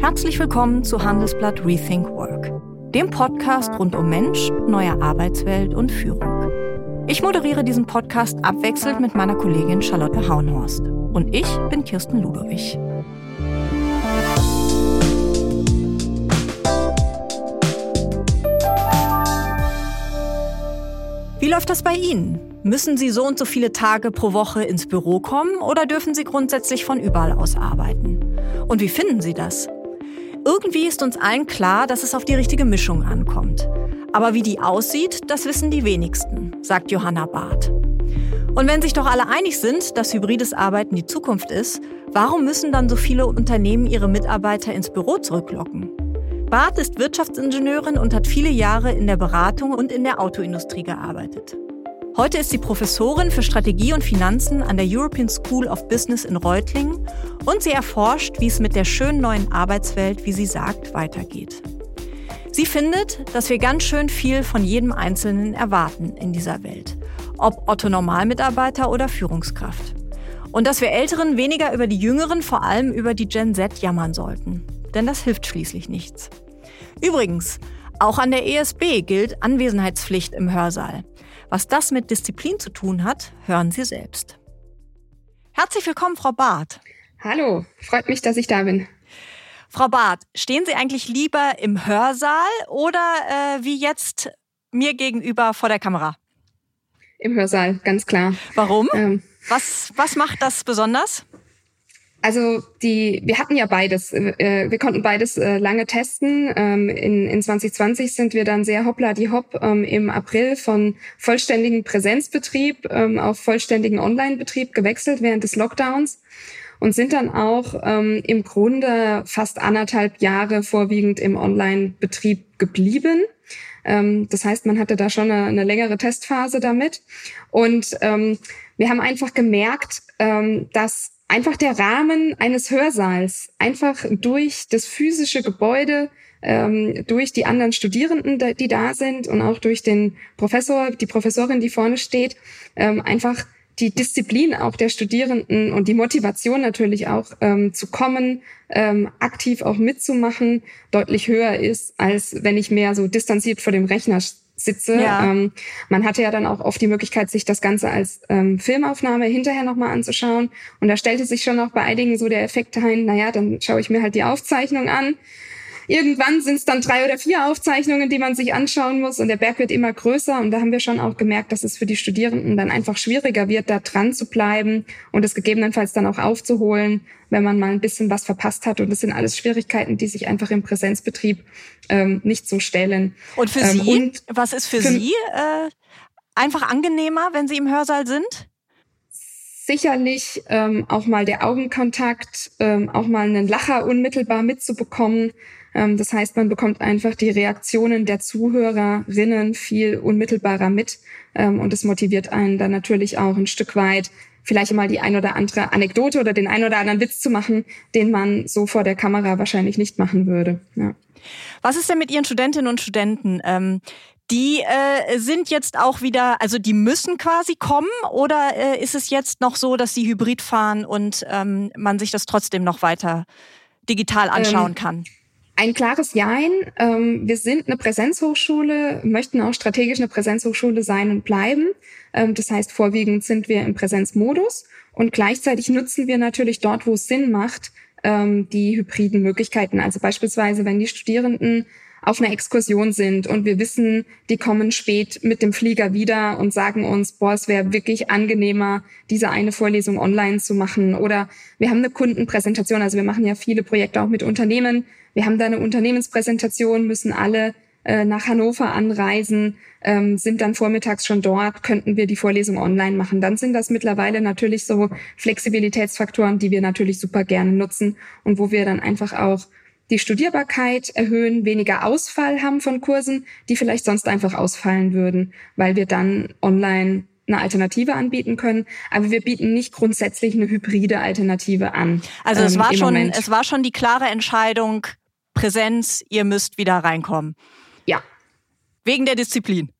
Herzlich willkommen zu Handelsblatt Rethink Work, dem Podcast rund um Mensch, neue Arbeitswelt und Führung. Ich moderiere diesen Podcast abwechselnd mit meiner Kollegin Charlotte Haunhorst. Und ich bin Kirsten Ludowig. Wie läuft das bei Ihnen? Müssen Sie so und so viele Tage pro Woche ins Büro kommen oder dürfen Sie grundsätzlich von überall aus arbeiten? Und wie finden Sie das? Irgendwie ist uns allen klar, dass es auf die richtige Mischung ankommt. Aber wie die aussieht, das wissen die wenigsten, sagt Johanna Barth. Und wenn sich doch alle einig sind, dass hybrides Arbeiten die Zukunft ist, warum müssen dann so viele Unternehmen ihre Mitarbeiter ins Büro zurücklocken? Barth ist Wirtschaftsingenieurin und hat viele Jahre in der Beratung und in der Autoindustrie gearbeitet. Heute ist sie Professorin für Strategie und Finanzen an der European School of Business in Reutlingen und sie erforscht, wie es mit der schönen neuen Arbeitswelt, wie sie sagt, weitergeht. Sie findet, dass wir ganz schön viel von jedem Einzelnen erwarten in dieser Welt, ob Otto Normalmitarbeiter oder Führungskraft. Und dass wir Älteren weniger über die Jüngeren, vor allem über die Gen Z jammern sollten denn das hilft schließlich nichts. Übrigens, auch an der ESB gilt Anwesenheitspflicht im Hörsaal. Was das mit Disziplin zu tun hat, hören Sie selbst. Herzlich willkommen, Frau Barth. Hallo, freut mich, dass ich da bin. Frau Barth, stehen Sie eigentlich lieber im Hörsaal oder äh, wie jetzt mir gegenüber vor der Kamera? Im Hörsaal, ganz klar. Warum? Ähm. Was, was macht das besonders? Also die, wir hatten ja beides. Äh, wir konnten beides äh, lange testen. Ähm, in, in 2020 sind wir dann sehr hoppla die hopp ähm, im April von vollständigen Präsenzbetrieb ähm, auf vollständigen Online-Betrieb gewechselt während des Lockdowns und sind dann auch im Grunde fast anderthalb Jahre vorwiegend im Online-Betrieb geblieben. Das heißt, man hatte da schon eine, eine längere Testphase damit. Und ähm, wir haben einfach gemerkt, ähm, dass einfach der Rahmen eines Hörsaals, einfach durch das physische Gebäude, ähm, durch die anderen Studierenden, die da sind und auch durch den Professor, die Professorin, die vorne steht, ähm, einfach die Disziplin auch der Studierenden und die Motivation natürlich auch ähm, zu kommen, ähm, aktiv auch mitzumachen, deutlich höher ist, als wenn ich mehr so distanziert vor dem Rechner sitze. Ja. Ähm, man hatte ja dann auch oft die Möglichkeit, sich das Ganze als ähm, Filmaufnahme hinterher nochmal anzuschauen. Und da stellte sich schon auch bei einigen so der Effekt ein, naja, dann schaue ich mir halt die Aufzeichnung an Irgendwann sind es dann drei oder vier Aufzeichnungen, die man sich anschauen muss und der Berg wird immer größer und da haben wir schon auch gemerkt, dass es für die Studierenden dann einfach schwieriger wird, da dran zu bleiben und es gegebenenfalls dann auch aufzuholen, wenn man mal ein bisschen was verpasst hat und das sind alles Schwierigkeiten, die sich einfach im Präsenzbetrieb ähm, nicht so stellen. Und für ähm, Sie, und was ist für, für Sie äh, einfach angenehmer, wenn Sie im Hörsaal sind? sicherlich ähm, auch mal der Augenkontakt, ähm, auch mal einen Lacher unmittelbar mitzubekommen, das heißt, man bekommt einfach die Reaktionen der Zuhörerinnen viel unmittelbarer mit. Ähm, und es motiviert einen dann natürlich auch ein Stück weit, vielleicht mal die ein oder andere Anekdote oder den ein oder anderen Witz zu machen, den man so vor der Kamera wahrscheinlich nicht machen würde. Ja. Was ist denn mit Ihren Studentinnen und Studenten? Ähm, die äh, sind jetzt auch wieder, also die müssen quasi kommen oder äh, ist es jetzt noch so, dass sie hybrid fahren und ähm, man sich das trotzdem noch weiter digital anschauen ähm, kann? Ein klares Jein. Ähm, wir sind eine Präsenzhochschule, möchten auch strategisch eine Präsenzhochschule sein und bleiben. Ähm, das heißt, vorwiegend sind wir im Präsenzmodus und gleichzeitig nutzen wir natürlich dort, wo es Sinn macht, ähm, die hybriden Möglichkeiten. Also beispielsweise, wenn die Studierenden auf einer Exkursion sind und wir wissen, die kommen spät mit dem Flieger wieder und sagen uns, boah, es wäre wirklich angenehmer, diese eine Vorlesung online zu machen. Oder wir haben eine Kundenpräsentation, also wir machen ja viele Projekte auch mit Unternehmen. Wir haben da eine Unternehmenspräsentation, müssen alle äh, nach Hannover anreisen, ähm, sind dann vormittags schon dort, könnten wir die Vorlesung online machen. Dann sind das mittlerweile natürlich so Flexibilitätsfaktoren, die wir natürlich super gerne nutzen und wo wir dann einfach auch die Studierbarkeit erhöhen, weniger Ausfall haben von Kursen, die vielleicht sonst einfach ausfallen würden, weil wir dann online eine Alternative anbieten können, aber wir bieten nicht grundsätzlich eine hybride Alternative an. Also es ähm, war schon, Moment. es war schon die klare Entscheidung, Präsenz, ihr müsst wieder reinkommen. Ja. Wegen der Disziplin.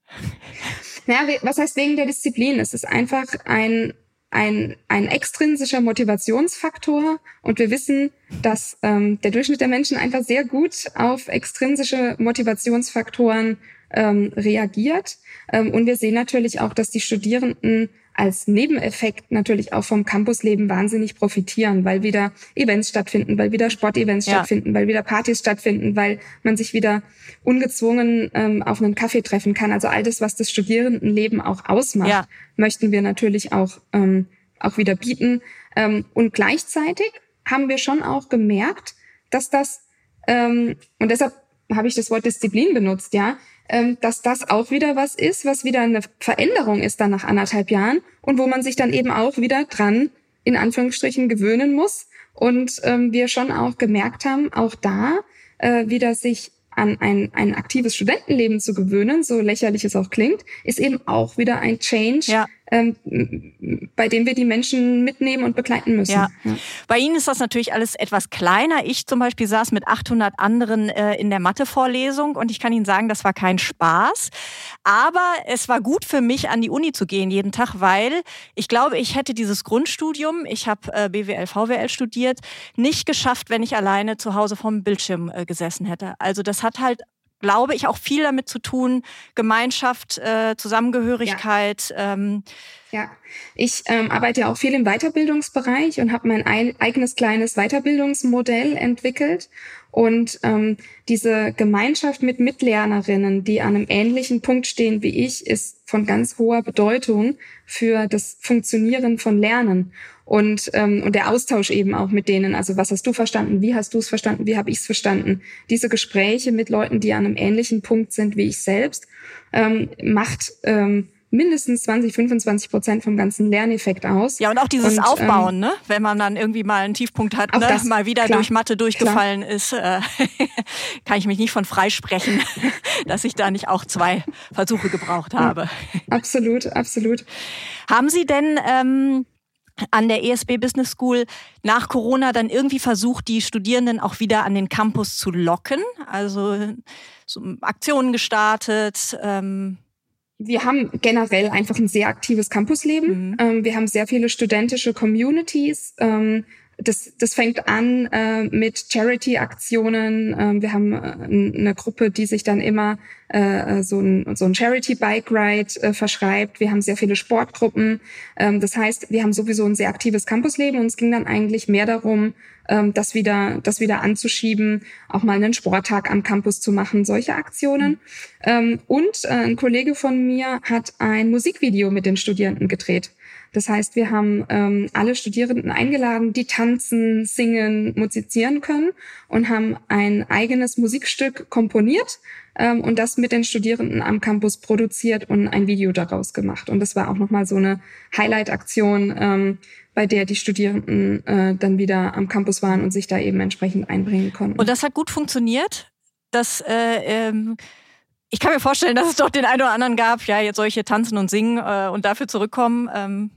Ja, was heißt wegen der Disziplin? Es ist einfach ein ein, ein extrinsischer Motivationsfaktor und wir wissen, dass ähm, der Durchschnitt der Menschen einfach sehr gut auf extrinsische Motivationsfaktoren ähm, reagiert. Ähm, und wir sehen natürlich auch, dass die Studierenden als Nebeneffekt natürlich auch vom Campusleben wahnsinnig profitieren, weil wieder Events stattfinden, weil wieder Sportevents ja. stattfinden, weil wieder Partys stattfinden, weil man sich wieder ungezwungen ähm, auf einen Kaffee treffen kann. Also all das, was das Studierendenleben auch ausmacht, ja. möchten wir natürlich auch, ähm, auch wieder bieten. Ähm, und gleichzeitig haben wir schon auch gemerkt, dass das, ähm, und deshalb habe ich das Wort Disziplin benutzt, ja, dass das auch wieder was ist, was wieder eine Veränderung ist dann nach anderthalb Jahren und wo man sich dann eben auch wieder dran in Anführungsstrichen gewöhnen muss. Und ähm, wir schon auch gemerkt haben, auch da äh, wieder sich an ein, ein aktives Studentenleben zu gewöhnen, so lächerlich es auch klingt, ist eben auch wieder ein Change, ja ähm, bei dem wir die Menschen mitnehmen und begleiten müssen. Ja. ja. Bei Ihnen ist das natürlich alles etwas kleiner. Ich zum Beispiel saß mit 800 anderen äh, in der Mathe-Vorlesung und ich kann Ihnen sagen, das war kein Spaß. Aber es war gut für mich, an die Uni zu gehen jeden Tag, weil ich glaube, ich hätte dieses Grundstudium, ich habe äh, BWL, VWL studiert, nicht geschafft, wenn ich alleine zu Hause vorm Bildschirm äh, gesessen hätte. Also das hat halt glaube ich, auch viel damit zu tun, Gemeinschaft, äh, Zusammengehörigkeit. Ja, ähm. ja. ich ähm, arbeite ja auch viel im Weiterbildungsbereich und habe mein ein, eigenes kleines Weiterbildungsmodell entwickelt. Und ähm, diese Gemeinschaft mit Mitlernerinnen, die an einem ähnlichen Punkt stehen wie ich, ist von ganz hoher Bedeutung für das Funktionieren von Lernen und, ähm, und der Austausch eben auch mit denen. Also was hast du verstanden? Wie hast du es verstanden? Wie habe ich es verstanden? Diese Gespräche mit Leuten, die an einem ähnlichen Punkt sind wie ich selbst, ähm, macht ähm, mindestens 20, 25 Prozent vom ganzen Lerneffekt aus. Ja, und auch dieses und, Aufbauen, ähm, ne? wenn man dann irgendwie mal einen Tiefpunkt hat, ne? Das, mal wieder klar, durch Mathe durchgefallen klar. ist, äh, kann ich mich nicht von freisprechen, dass ich da nicht auch zwei Versuche gebraucht habe. Ja, absolut, absolut. Haben Sie denn ähm, an der ESB Business School nach Corona dann irgendwie versucht, die Studierenden auch wieder an den Campus zu locken? Also so Aktionen gestartet? Ähm wir haben generell einfach ein sehr aktives Campusleben. Mhm. Ähm, wir haben sehr viele studentische Communities. Ähm, das, das fängt an äh, mit Charity-Aktionen. Ähm, wir haben äh, eine Gruppe, die sich dann immer äh, so ein, so ein Charity-Bike-Ride äh, verschreibt. Wir haben sehr viele Sportgruppen. Ähm, das heißt, wir haben sowieso ein sehr aktives Campusleben und es ging dann eigentlich mehr darum, ähm, das wieder, das wieder anzuschieben, auch mal einen Sporttag am Campus zu machen, solche Aktionen. Ähm, und äh, ein Kollege von mir hat ein Musikvideo mit den Studierenden gedreht. Das heißt, wir haben ähm, alle Studierenden eingeladen, die tanzen, singen, musizieren können und haben ein eigenes Musikstück komponiert ähm, und das mit den Studierenden am Campus produziert und ein Video daraus gemacht. Und das war auch nochmal so eine Highlight-Aktion, ähm, bei der die Studierenden äh, dann wieder am Campus waren und sich da eben entsprechend einbringen konnten. Und das hat gut funktioniert? Das äh, ähm ich kann mir vorstellen, dass es doch den einen oder anderen gab, ja, jetzt solche tanzen und singen äh, und dafür zurückkommen. Ähm,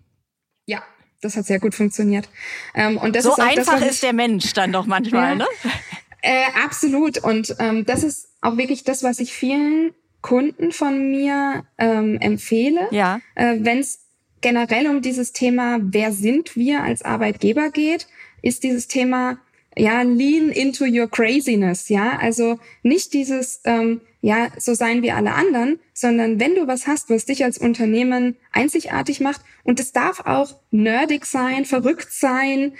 ja, das hat sehr gut funktioniert. Ähm, und das so ist auch einfach das, ist ich, der Mensch dann doch manchmal, ja, ne? Äh, absolut. Und ähm, das ist auch wirklich das, was ich vielen Kunden von mir ähm, empfehle. Ja. Äh, Wenn es generell um dieses Thema, wer sind wir als Arbeitgeber geht, ist dieses Thema ja lean into your craziness. Ja, also nicht dieses ähm, ja, so seien wir alle anderen, sondern wenn du was hast, was dich als Unternehmen einzigartig macht, und es darf auch nerdig sein, verrückt sein,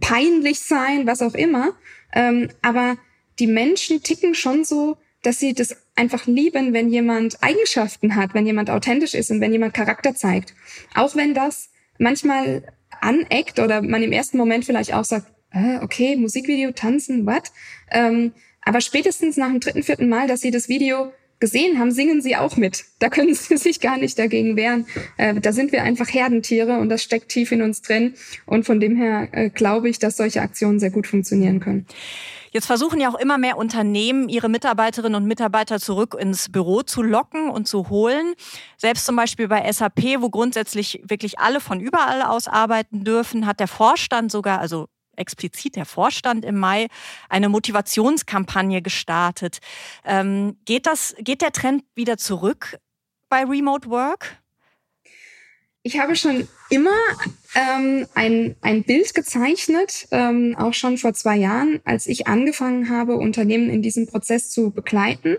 peinlich sein, was auch immer, ähm, aber die Menschen ticken schon so, dass sie das einfach lieben, wenn jemand Eigenschaften hat, wenn jemand authentisch ist und wenn jemand Charakter zeigt. Auch wenn das manchmal aneckt oder man im ersten Moment vielleicht auch sagt, äh, okay, Musikvideo, tanzen, what? Ähm, aber spätestens nach dem dritten, vierten Mal, dass sie das Video gesehen haben, singen sie auch mit. Da können sie sich gar nicht dagegen wehren. Äh, da sind wir einfach Herdentiere und das steckt tief in uns drin. Und von dem her äh, glaube ich, dass solche Aktionen sehr gut funktionieren können. Jetzt versuchen ja auch immer mehr Unternehmen, ihre Mitarbeiterinnen und Mitarbeiter zurück ins Büro zu locken und zu holen. Selbst zum Beispiel bei SAP, wo grundsätzlich wirklich alle von überall aus arbeiten dürfen, hat der Vorstand sogar, also explizit der Vorstand im Mai eine Motivationskampagne gestartet. Ähm, geht, das, geht der Trend wieder zurück bei Remote Work? Ich habe schon immer ähm, ein, ein Bild gezeichnet, ähm, auch schon vor zwei Jahren, als ich angefangen habe, Unternehmen in diesem Prozess zu begleiten,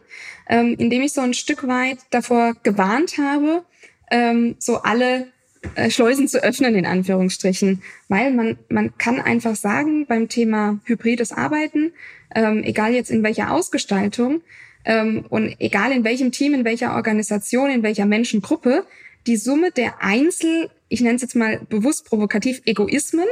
ähm, indem ich so ein Stück weit davor gewarnt habe, ähm, so alle äh, Schleusen zu öffnen, in Anführungsstrichen. Weil man, man kann einfach sagen, beim Thema hybrides Arbeiten, ähm, egal jetzt in welcher Ausgestaltung ähm, und egal in welchem Team, in welcher Organisation, in welcher Menschengruppe, die Summe der Einzel, ich nenne es jetzt mal bewusst provokativ, Egoismen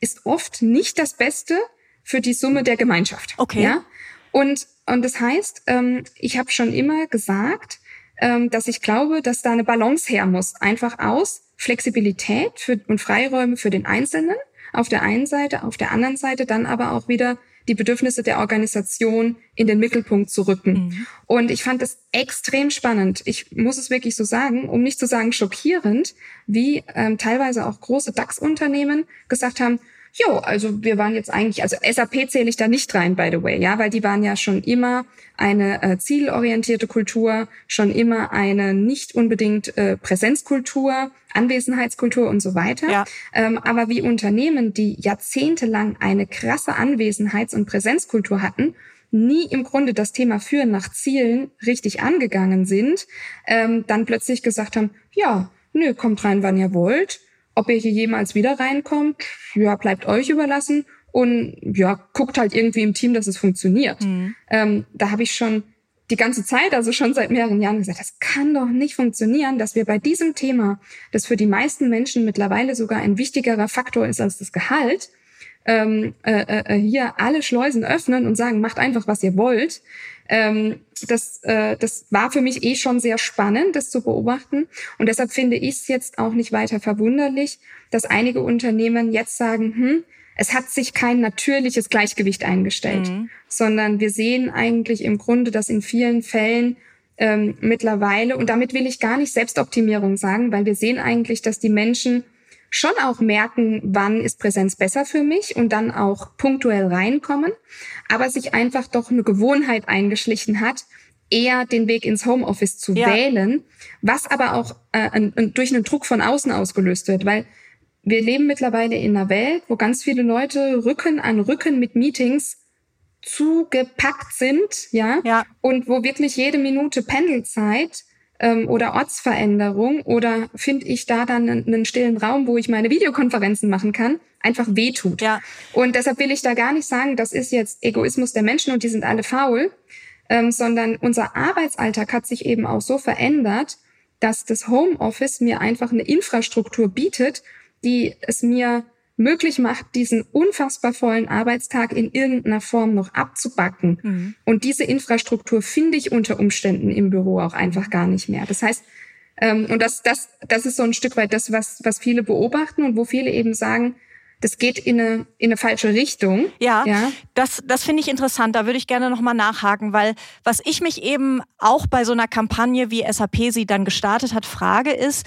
ist oft nicht das Beste für die Summe der Gemeinschaft. Okay. Ja? Und, und das heißt, ähm, ich habe schon immer gesagt, dass ich glaube, dass da eine Balance her muss. Einfach aus Flexibilität für, und Freiräume für den Einzelnen auf der einen Seite, auf der anderen Seite dann aber auch wieder die Bedürfnisse der Organisation in den Mittelpunkt zu rücken. Mhm. Und ich fand das extrem spannend. Ich muss es wirklich so sagen, um nicht zu sagen schockierend, wie ähm, teilweise auch große DAX-Unternehmen gesagt haben, Jo, also wir waren jetzt eigentlich, also SAP zähle ich da nicht rein, by the way, ja, weil die waren ja schon immer eine äh, zielorientierte Kultur, schon immer eine nicht unbedingt äh, Präsenzkultur, Anwesenheitskultur und so weiter. Ja. Ähm, aber wie Unternehmen, die jahrzehntelang eine krasse Anwesenheits- und Präsenzkultur hatten, nie im Grunde das Thema Führen nach Zielen richtig angegangen sind, ähm, dann plötzlich gesagt haben, ja, nö, kommt rein, wann ihr wollt ob ihr hier jemals wieder reinkommt, ja, bleibt euch überlassen und ja, guckt halt irgendwie im Team, dass es funktioniert. Mhm. Ähm, da habe ich schon die ganze Zeit, also schon seit mehreren Jahren gesagt, das kann doch nicht funktionieren, dass wir bei diesem Thema, das für die meisten Menschen mittlerweile sogar ein wichtigerer Faktor ist als das Gehalt, ähm, äh, äh, äh hier alle Schleusen öffnen und sagen, macht einfach, was ihr wollt. Ähm, das, äh, das war für mich eh schon sehr spannend, das zu beobachten. Und deshalb finde ich es jetzt auch nicht weiter verwunderlich, dass einige Unternehmen jetzt sagen, hm, es hat sich kein natürliches Gleichgewicht eingestellt, mhm. sondern wir sehen eigentlich im Grunde, dass in vielen Fällen ähm, mittlerweile, und damit will ich gar nicht Selbstoptimierung sagen, weil wir sehen eigentlich, dass die Menschen schon auch merken, wann ist Präsenz besser für mich und dann auch punktuell reinkommen, aber sich einfach doch eine Gewohnheit eingeschlichen hat, eher den Weg ins Homeoffice zu ja. wählen, was aber auch äh, durch einen Druck von außen ausgelöst wird, weil wir leben mittlerweile in einer Welt, wo ganz viele Leute Rücken an Rücken mit Meetings zugepackt sind, ja, ja. und wo wirklich jede Minute Pendelzeit ähm, oder Ortsveränderung oder finde ich da dann einen, einen, stillen Raum, wo ich meine Videokonferenzen machen kann, einfach wehtut. Ja. Und deshalb will ich da gar nicht sagen, das ist jetzt Egoismus der Menschen und die sind alle faul, ähm, sondern unser Arbeitsalltag hat sich eben auch so verändert, dass das Homeoffice mir einfach eine Infrastruktur bietet, die es mir möglich macht, diesen unfassbar vollen Arbeitstag in irgendeiner Form noch abzubacken. Mhm. Und diese Infrastruktur finde ich unter Umständen im Büro auch einfach gar nicht mehr. Das heißt, ähm, und das, das, das ist so ein Stück weit das, was, was viele beobachten und wo viele eben sagen, das geht in eine, in eine falsche Richtung. Ja, ja. das, das finde ich interessant. Da würde ich gerne nochmal nachhaken, weil was ich mich eben auch bei so einer Kampagne, wie SAP sie dann gestartet hat, frage, ist,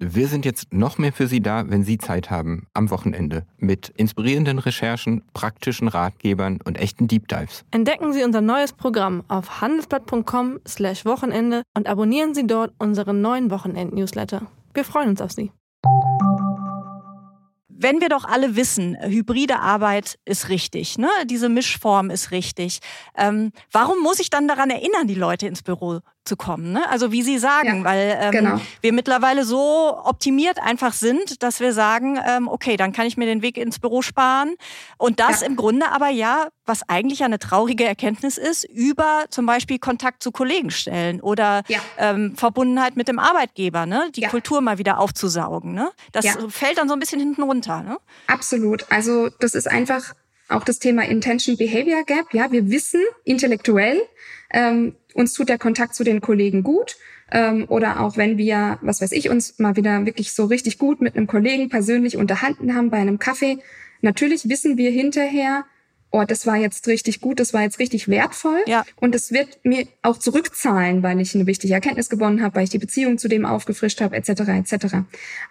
Wir sind jetzt noch mehr für Sie da, wenn Sie Zeit haben, am Wochenende, mit inspirierenden Recherchen, praktischen Ratgebern und echten Deep Dives. Entdecken Sie unser neues Programm auf handelsblatt.com/slash Wochenende und abonnieren Sie dort unseren neuen Wochenend-Newsletter. Wir freuen uns auf Sie. Wenn wir doch alle wissen, hybride Arbeit ist richtig, ne? diese Mischform ist richtig, ähm, warum muss ich dann daran erinnern, die Leute ins Büro zu kommen. Ne? Also wie Sie sagen, ja, weil ähm, genau. wir mittlerweile so optimiert einfach sind, dass wir sagen, ähm, okay, dann kann ich mir den Weg ins Büro sparen. Und das ja. im Grunde aber ja, was eigentlich eine traurige Erkenntnis ist, über zum Beispiel Kontakt zu Kollegen stellen oder ja. ähm, Verbundenheit mit dem Arbeitgeber, ne? die Kultur mal wieder aufzusaugen. Ne? Das fällt dann so ein bisschen hinten runter. Ne? Absolut. Also das ist einfach auch das Thema Intention Behavior Gap. Ja, wir wissen intellektuell, ähm, uns tut der Kontakt zu den Kollegen gut. Ähm, oder auch wenn wir, was weiß ich, uns mal wieder wirklich so richtig gut mit einem Kollegen persönlich unterhalten haben bei einem Kaffee. Natürlich wissen wir hinterher, oh, das war jetzt richtig gut, das war jetzt richtig wertvoll. Ja. Und es wird mir auch zurückzahlen, weil ich eine wichtige Erkenntnis gewonnen habe, weil ich die Beziehung zu dem aufgefrischt habe, etc. etc.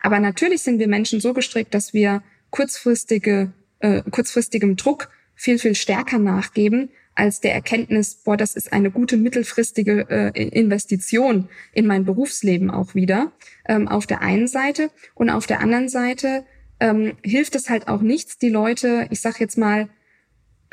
Aber natürlich sind wir Menschen so gestrickt, dass wir kurzfristige, äh, kurzfristigem Druck viel, viel stärker nachgeben, als der Erkenntnis, boah, das ist eine gute mittelfristige äh, Investition in mein Berufsleben auch wieder, ähm, auf der einen Seite. Und auf der anderen Seite ähm, hilft es halt auch nichts, die Leute, ich sag jetzt mal,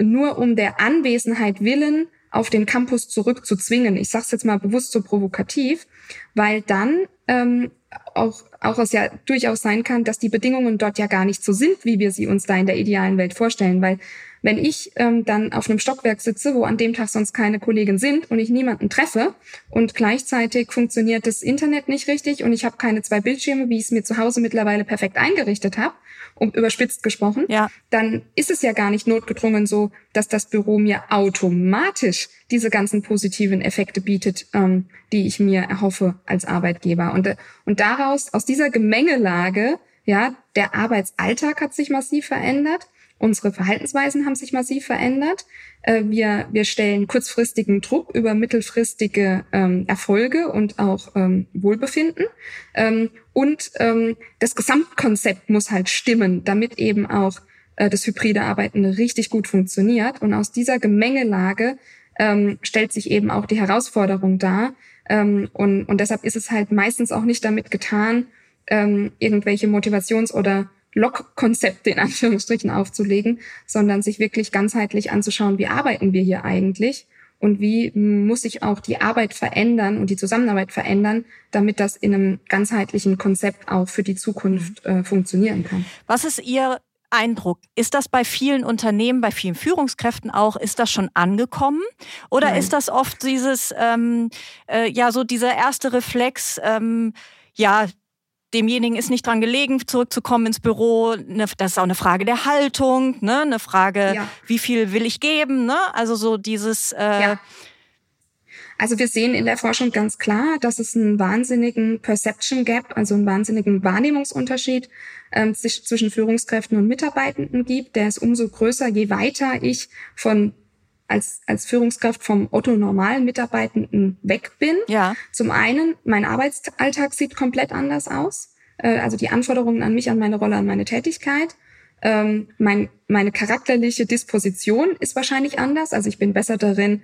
nur um der Anwesenheit willen auf den Campus zurückzuzwingen. Ich sage es jetzt mal bewusst so provokativ, weil dann ähm, auch, auch es ja durchaus sein kann, dass die Bedingungen dort ja gar nicht so sind, wie wir sie uns da in der idealen Welt vorstellen. Weil wenn ich ähm, dann auf einem Stockwerk sitze, wo an dem Tag sonst keine Kollegen sind und ich niemanden treffe und gleichzeitig funktioniert das Internet nicht richtig und ich habe keine zwei Bildschirme, wie ich es mir zu Hause mittlerweile perfekt eingerichtet habe, um überspitzt gesprochen, ja. dann ist es ja gar nicht notgedrungen so, dass das Büro mir automatisch diese ganzen positiven Effekte bietet, ähm, die ich mir erhoffe als Arbeitgeber. Und, und daraus, aus dieser Gemengelage, ja, der Arbeitsalltag hat sich massiv verändert. Unsere Verhaltensweisen haben sich massiv verändert. Äh, wir, wir stellen kurzfristigen Druck über mittelfristige ähm, Erfolge und auch ähm, Wohlbefinden. Ähm, und ähm, das Gesamtkonzept muss halt stimmen, damit eben auch äh, das hybride Arbeiten richtig gut funktioniert. Und aus dieser Gemengelage ähm, stellt sich eben auch die Herausforderung dar. Ähm, und, und deshalb ist es halt meistens auch nicht damit getan, irgendwelche Motivations- oder Log-Konzepte in Anführungsstrichen aufzulegen, sondern sich wirklich ganzheitlich anzuschauen, wie arbeiten wir hier eigentlich und wie muss sich auch die Arbeit verändern und die Zusammenarbeit verändern, damit das in einem ganzheitlichen Konzept auch für die Zukunft äh, funktionieren kann. Was ist Ihr Eindruck? Ist das bei vielen Unternehmen, bei vielen Führungskräften auch, ist das schon angekommen? Oder Nein. ist das oft dieses, ähm, äh, ja, so dieser erste Reflex, ähm, ja, demjenigen ist nicht dran gelegen, zurückzukommen ins Büro. Ne, das ist auch eine Frage der Haltung, ne? eine Frage, ja. wie viel will ich geben. Ne? Also so dieses. Äh ja. Also wir sehen in der Forschung ganz klar, dass es einen wahnsinnigen Perception Gap, also einen wahnsinnigen Wahrnehmungsunterschied ähm, zwischen Führungskräften und Mitarbeitenden gibt. Der ist umso größer, je weiter ich von als, als Führungskraft vom Otto normalen Mitarbeitenden weg bin. Ja. Zum einen, mein Arbeitsalltag sieht komplett anders aus. Äh, also die Anforderungen an mich, an meine Rolle, an meine Tätigkeit. Ähm, mein, meine charakterliche Disposition ist wahrscheinlich anders. Also ich bin besser darin,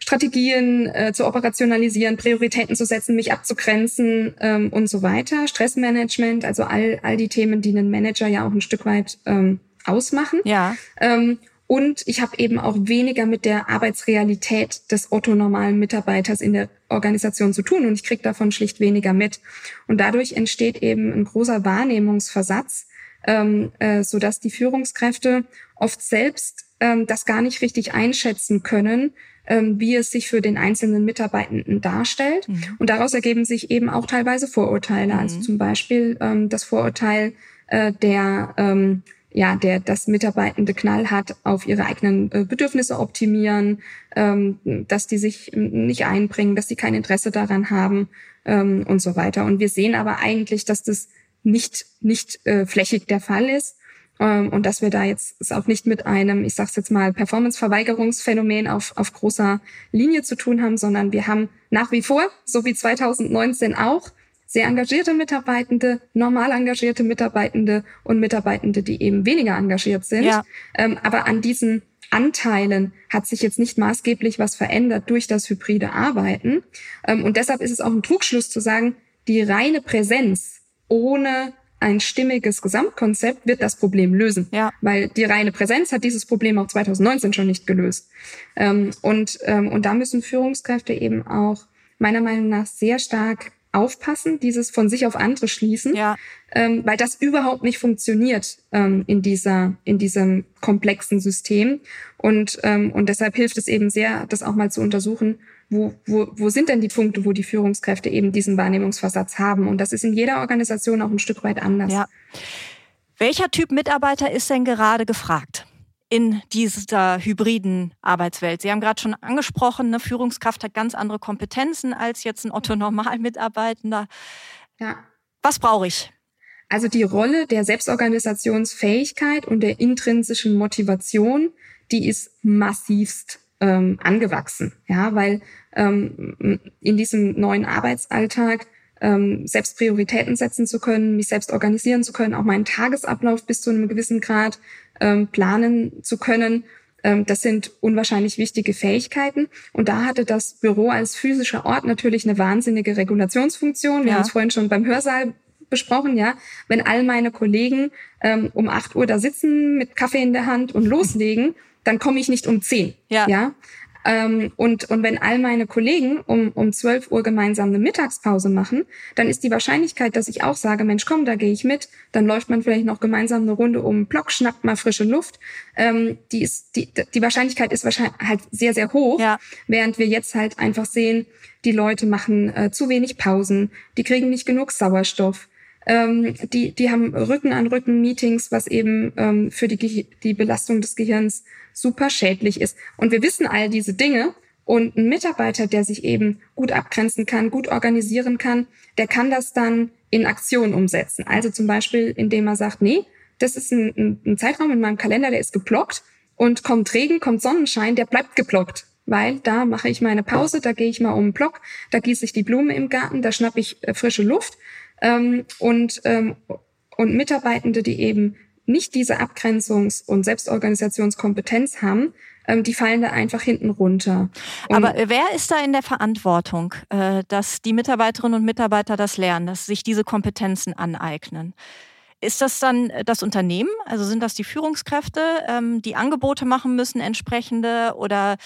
Strategien äh, zu operationalisieren, Prioritäten zu setzen, mich abzugrenzen ähm, und so weiter. Stressmanagement, also all, all die Themen, die einen Manager ja auch ein Stück weit ähm, ausmachen. Ja. Ähm, und ich habe eben auch weniger mit der Arbeitsrealität des otto-normalen Mitarbeiters in der Organisation zu tun und ich kriege davon schlicht weniger mit. Und dadurch entsteht eben ein großer Wahrnehmungsversatz, ähm, äh, sodass die Führungskräfte oft selbst ähm, das gar nicht richtig einschätzen können, ähm, wie es sich für den einzelnen Mitarbeitenden darstellt. Mhm. Und daraus ergeben sich eben auch teilweise Vorurteile. Also mhm. Also zum Beispiel ähm, das Vorurteil äh, der ähm, ja, der das Mitarbeitende knallhart auf ihre eigenen äh, Bedürfnisse optimieren, ähm, dass die sich nicht einbringen, dass sie kein Interesse daran haben ähm, und so weiter. Und wir sehen aber eigentlich, dass das nicht nicht äh, flächig der Fall ist ähm, und dass wir da jetzt es auch nicht mit einem, ich sag's jetzt mal, Performance-Verweigerungsphänomen auf auf großer Linie zu tun haben, sondern wir haben nach wie vor, so wie 2019 auch, sehr engagierte Mitarbeitende, normal engagierte Mitarbeitende und Mitarbeitende, die eben weniger engagiert sind. Ja. Ähm, aber an diesen Anteilen hat sich jetzt nicht maßgeblich was verändert durch das hybride Arbeiten. Ähm, und deshalb ist es auch ein Trugschluss zu sagen, die reine Präsenz ohne ein stimmiges Gesamtkonzept wird das Problem lösen. Ja. Weil die reine Präsenz hat dieses Problem auch 2019 schon nicht gelöst. Ähm, und, ähm, und da müssen Führungskräfte eben auch meiner Meinung nach sehr stark aufpassen, dieses von sich auf andere schließen, ja. ähm, weil das überhaupt nicht funktioniert ähm, in dieser in diesem komplexen System und ähm, und deshalb hilft es eben sehr, das auch mal zu untersuchen, wo wo wo sind denn die Punkte, wo die Führungskräfte eben diesen Wahrnehmungsversatz haben und das ist in jeder Organisation auch ein Stück weit anders. Ja. Welcher Typ Mitarbeiter ist denn gerade gefragt? In dieser hybriden Arbeitswelt. Sie haben gerade schon angesprochen, eine Führungskraft hat ganz andere Kompetenzen als jetzt ein Otto-Normalmitarbeitender. Ja. Was brauche ich? Also die Rolle der Selbstorganisationsfähigkeit und der intrinsischen Motivation, die ist massivst ähm, angewachsen. Ja, weil ähm, in diesem neuen Arbeitsalltag ähm, selbst Prioritäten setzen zu können, mich selbst organisieren zu können, auch meinen Tagesablauf bis zu einem gewissen Grad ähm, planen zu können. Ähm, das sind unwahrscheinlich wichtige Fähigkeiten. Und da hatte das Büro als physischer Ort natürlich eine wahnsinnige Regulationsfunktion. Wir ja. haben es vorhin schon beim Hörsaal besprochen, ja. Wenn all meine Kollegen ähm, um acht Uhr da sitzen mit Kaffee in der Hand und loslegen, dann komme ich nicht um zehn. Ja. ja? Ähm, und, und wenn all meine Kollegen um, um 12 Uhr gemeinsam eine Mittagspause machen, dann ist die Wahrscheinlichkeit, dass ich auch sage, Mensch, komm, da gehe ich mit, dann läuft man vielleicht noch gemeinsam eine Runde um den Block, schnappt mal frische Luft. Ähm, die, ist, die, die Wahrscheinlichkeit ist wahrscheinlich halt sehr, sehr hoch, ja. während wir jetzt halt einfach sehen, die Leute machen äh, zu wenig Pausen, die kriegen nicht genug Sauerstoff. Ähm, die, die haben Rücken an Rücken Meetings, was eben ähm, für die, die Belastung des Gehirns super schädlich ist. Und wir wissen all diese Dinge. Und ein Mitarbeiter, der sich eben gut abgrenzen kann, gut organisieren kann, der kann das dann in Aktion umsetzen. Also zum Beispiel, indem er sagt, nee, das ist ein, ein, ein Zeitraum in meinem Kalender, der ist geblockt und kommt Regen, kommt Sonnenschein, der bleibt geblockt. Weil da mache ich meine Pause, da gehe ich mal um den Block, da gieße ich die Blume im Garten, da schnappe ich äh, frische Luft. Ähm, und, ähm, und Mitarbeitende, die eben nicht diese Abgrenzungs- und Selbstorganisationskompetenz haben, ähm, die fallen da einfach hinten runter. Und Aber wer ist da in der Verantwortung, äh, dass die Mitarbeiterinnen und Mitarbeiter das lernen, dass sich diese Kompetenzen aneignen? Ist das dann das Unternehmen? Also sind das die Führungskräfte, ähm, die Angebote machen müssen, entsprechende oder?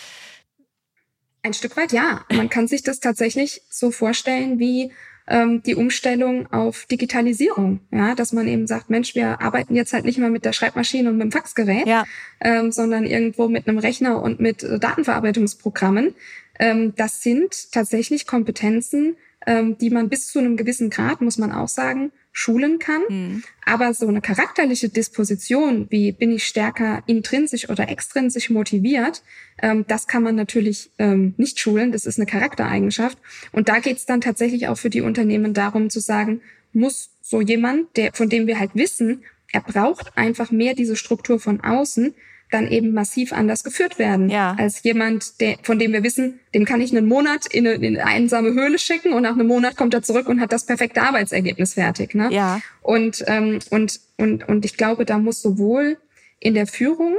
Ein Stück weit ja. Man kann sich das tatsächlich so vorstellen wie ähm, die Umstellung auf Digitalisierung. Ja, dass man eben sagt, Mensch, wir arbeiten jetzt halt nicht mehr mit der Schreibmaschine und mit dem Faxgerät, ja. ähm, sondern irgendwo mit einem Rechner und mit Datenverarbeitungsprogrammen. Ähm, das sind tatsächlich Kompetenzen, ähm, die man bis zu einem gewissen Grad, muss man auch sagen, schulen kann. Mhm. Aber so eine charakterliche Disposition, wie bin ich stärker intrinsisch oder extrinsisch motiviert, ähm, das kann man natürlich ähm, nicht schulen. Das ist eine Charaktereigenschaft. Und da geht es dann tatsächlich auch für die Unternehmen darum zu sagen, muss so jemand, der, von dem wir halt wissen, er braucht einfach mehr diese Struktur von außen, dann eben massiv anders geführt werden. Ja. Als jemand, der, von dem wir wissen, dem kann ich einen Monat in eine, in eine einsame Höhle schicken und nach einem Monat kommt er zurück und hat das perfekte Arbeitsergebnis fertig. Ne? Ja. Und, ähm, und, und, und ich glaube, da muss sowohl in der Führung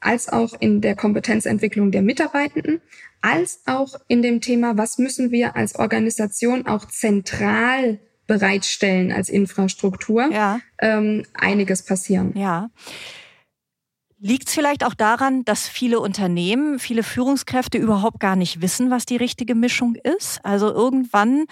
als auch in der Kompetenzentwicklung der Mitarbeitenden, als auch in dem Thema, was müssen wir als Organisation auch zentral bereitstellen als Infrastruktur, ja. ähm, einiges passieren. Ja. Liegt es vielleicht auch daran, dass viele Unternehmen, viele Führungskräfte überhaupt gar nicht wissen, was die richtige Mischung ist? Also irgendwann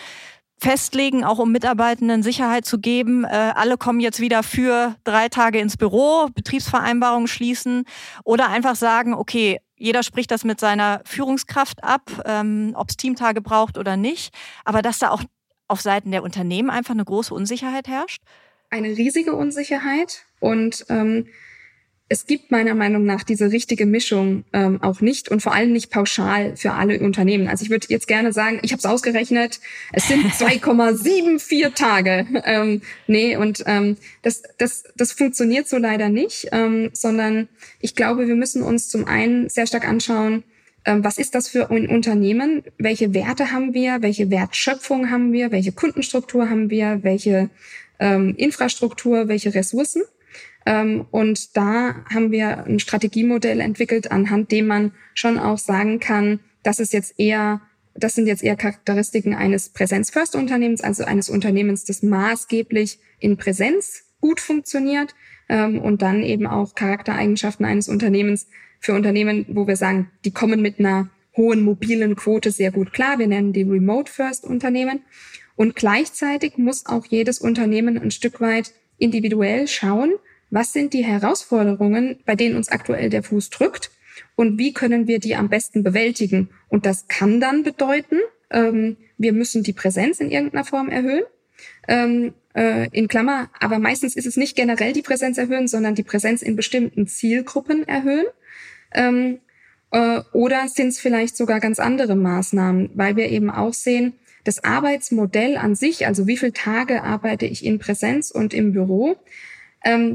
festlegen, auch um Mitarbeitenden Sicherheit zu geben, äh, alle kommen jetzt wieder für drei Tage ins Büro, Betriebsvereinbarungen schließen oder einfach sagen, okay, jeder spricht das mit seiner Führungskraft ab, ähm, ob es Teamtage braucht oder nicht, aber dass da auch auf Seiten der Unternehmen einfach eine große Unsicherheit herrscht? Eine riesige Unsicherheit und ähm, es gibt meiner Meinung nach diese richtige Mischung ähm, auch nicht und vor allem nicht pauschal für alle Unternehmen. Also ich würde jetzt gerne sagen, ich habe es ausgerechnet, es sind 2,74 Tage. Ähm, nee, und ähm, das, das, das funktioniert so leider nicht, ähm, sondern ich glaube, wir müssen uns zum einen sehr stark anschauen, ähm, was ist das für ein Unternehmen? Welche Werte haben wir? Welche Wertschöpfung haben wir? Welche Kundenstruktur haben wir? Welche ähm, Infrastruktur? Welche Ressourcen? Ähm, und da haben wir ein Strategiemodell entwickelt, anhand dem man schon auch sagen kann, das ist jetzt eher, das sind jetzt eher Charakteristiken eines Präsenz-First-Unternehmens, also eines Unternehmens, das maßgeblich in Präsenz gut funktioniert ähm, und dann eben auch Charaktereigenschaften eines Unternehmens für Unternehmen, wo wir sagen, die kommen mit einer hohen mobilen Quote sehr gut klar. Wir nennen die Remote-First-Unternehmen. Und gleichzeitig muss auch jedes Unternehmen ein Stück weit individuell schauen, was sind die Herausforderungen, bei denen uns aktuell der Fuß drückt und wie können wir die am besten bewältigen. Und das kann dann bedeuten, ähm, wir müssen die Präsenz in irgendeiner Form erhöhen. Ähm, äh, in Klammer, aber meistens ist es nicht generell die Präsenz erhöhen, sondern die Präsenz in bestimmten Zielgruppen erhöhen. Ähm, äh, oder sind es vielleicht sogar ganz andere Maßnahmen, weil wir eben auch sehen, das Arbeitsmodell an sich, also wie viele Tage arbeite ich in Präsenz und im Büro,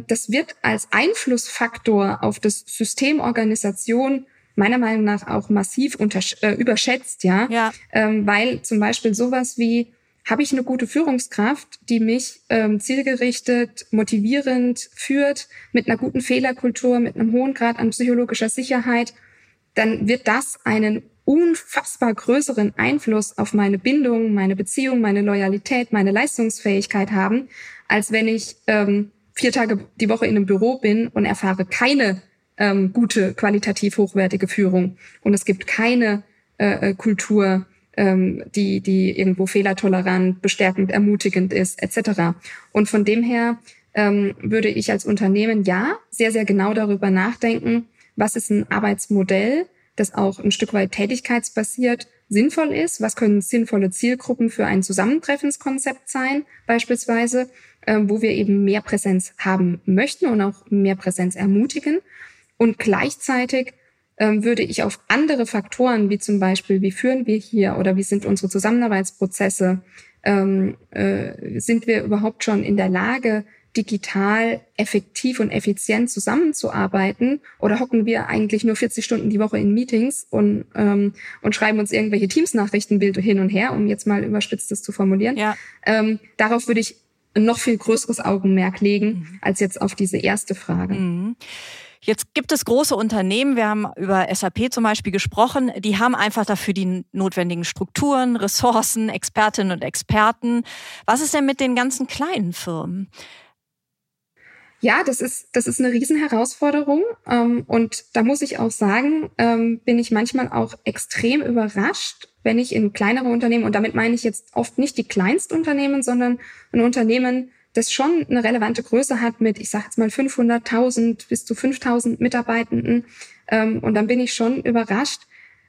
das wird als Einflussfaktor auf das System Organisation meiner Meinung nach auch massiv äh, überschätzt, ja, ja. Ähm, weil zum Beispiel sowas wie habe ich eine gute Führungskraft, die mich ähm, zielgerichtet, motivierend führt, mit einer guten Fehlerkultur, mit einem hohen Grad an psychologischer Sicherheit, dann wird das einen unfassbar größeren Einfluss auf meine Bindung, meine Beziehung, meine Loyalität, meine Leistungsfähigkeit haben, als wenn ich ähm, vier Tage die Woche in einem Büro bin und erfahre keine ähm, gute, qualitativ hochwertige Führung. Und es gibt keine äh, äh Kultur, ähm, die, die irgendwo fehlertolerant, bestärkend, ermutigend ist, etc. Und von dem her ähm, würde ich als Unternehmen ja sehr, sehr genau darüber nachdenken, was ist ein Arbeitsmodell, das auch ein Stück weit tätigkeitsbasiert sinnvoll ist. Was können sinnvolle Zielgruppen für ein Zusammentreffenskonzept sein, beispielsweise, wo wir eben mehr Präsenz haben möchten und auch mehr Präsenz ermutigen. Und gleichzeitig ähm, würde ich auf andere Faktoren, wie zum Beispiel, wie führen wir hier oder wie sind unsere Zusammenarbeitsprozesse, ähm, äh, sind wir überhaupt schon in der Lage, digital effektiv und effizient zusammenzuarbeiten oder hocken wir eigentlich nur 40 Stunden die Woche in Meetings und, ähm, und schreiben uns irgendwelche Teams-Nachrichtenbilder hin und her, um jetzt mal überspitztes zu formulieren. Ja. Ähm, darauf würde ich noch viel größeres Augenmerk legen mhm. als jetzt auf diese erste Frage. Mhm. Jetzt gibt es große Unternehmen, wir haben über SAP zum Beispiel gesprochen, die haben einfach dafür die notwendigen Strukturen, Ressourcen, Expertinnen und Experten. Was ist denn mit den ganzen kleinen Firmen? Ja, das ist, das ist eine Riesenherausforderung. Ähm, und da muss ich auch sagen, ähm, bin ich manchmal auch extrem überrascht, wenn ich in kleinere Unternehmen, und damit meine ich jetzt oft nicht die Kleinstunternehmen, sondern ein Unternehmen, das schon eine relevante Größe hat mit, ich sage jetzt mal 500.000 bis zu 5.000 Mitarbeitenden. Ähm, und dann bin ich schon überrascht,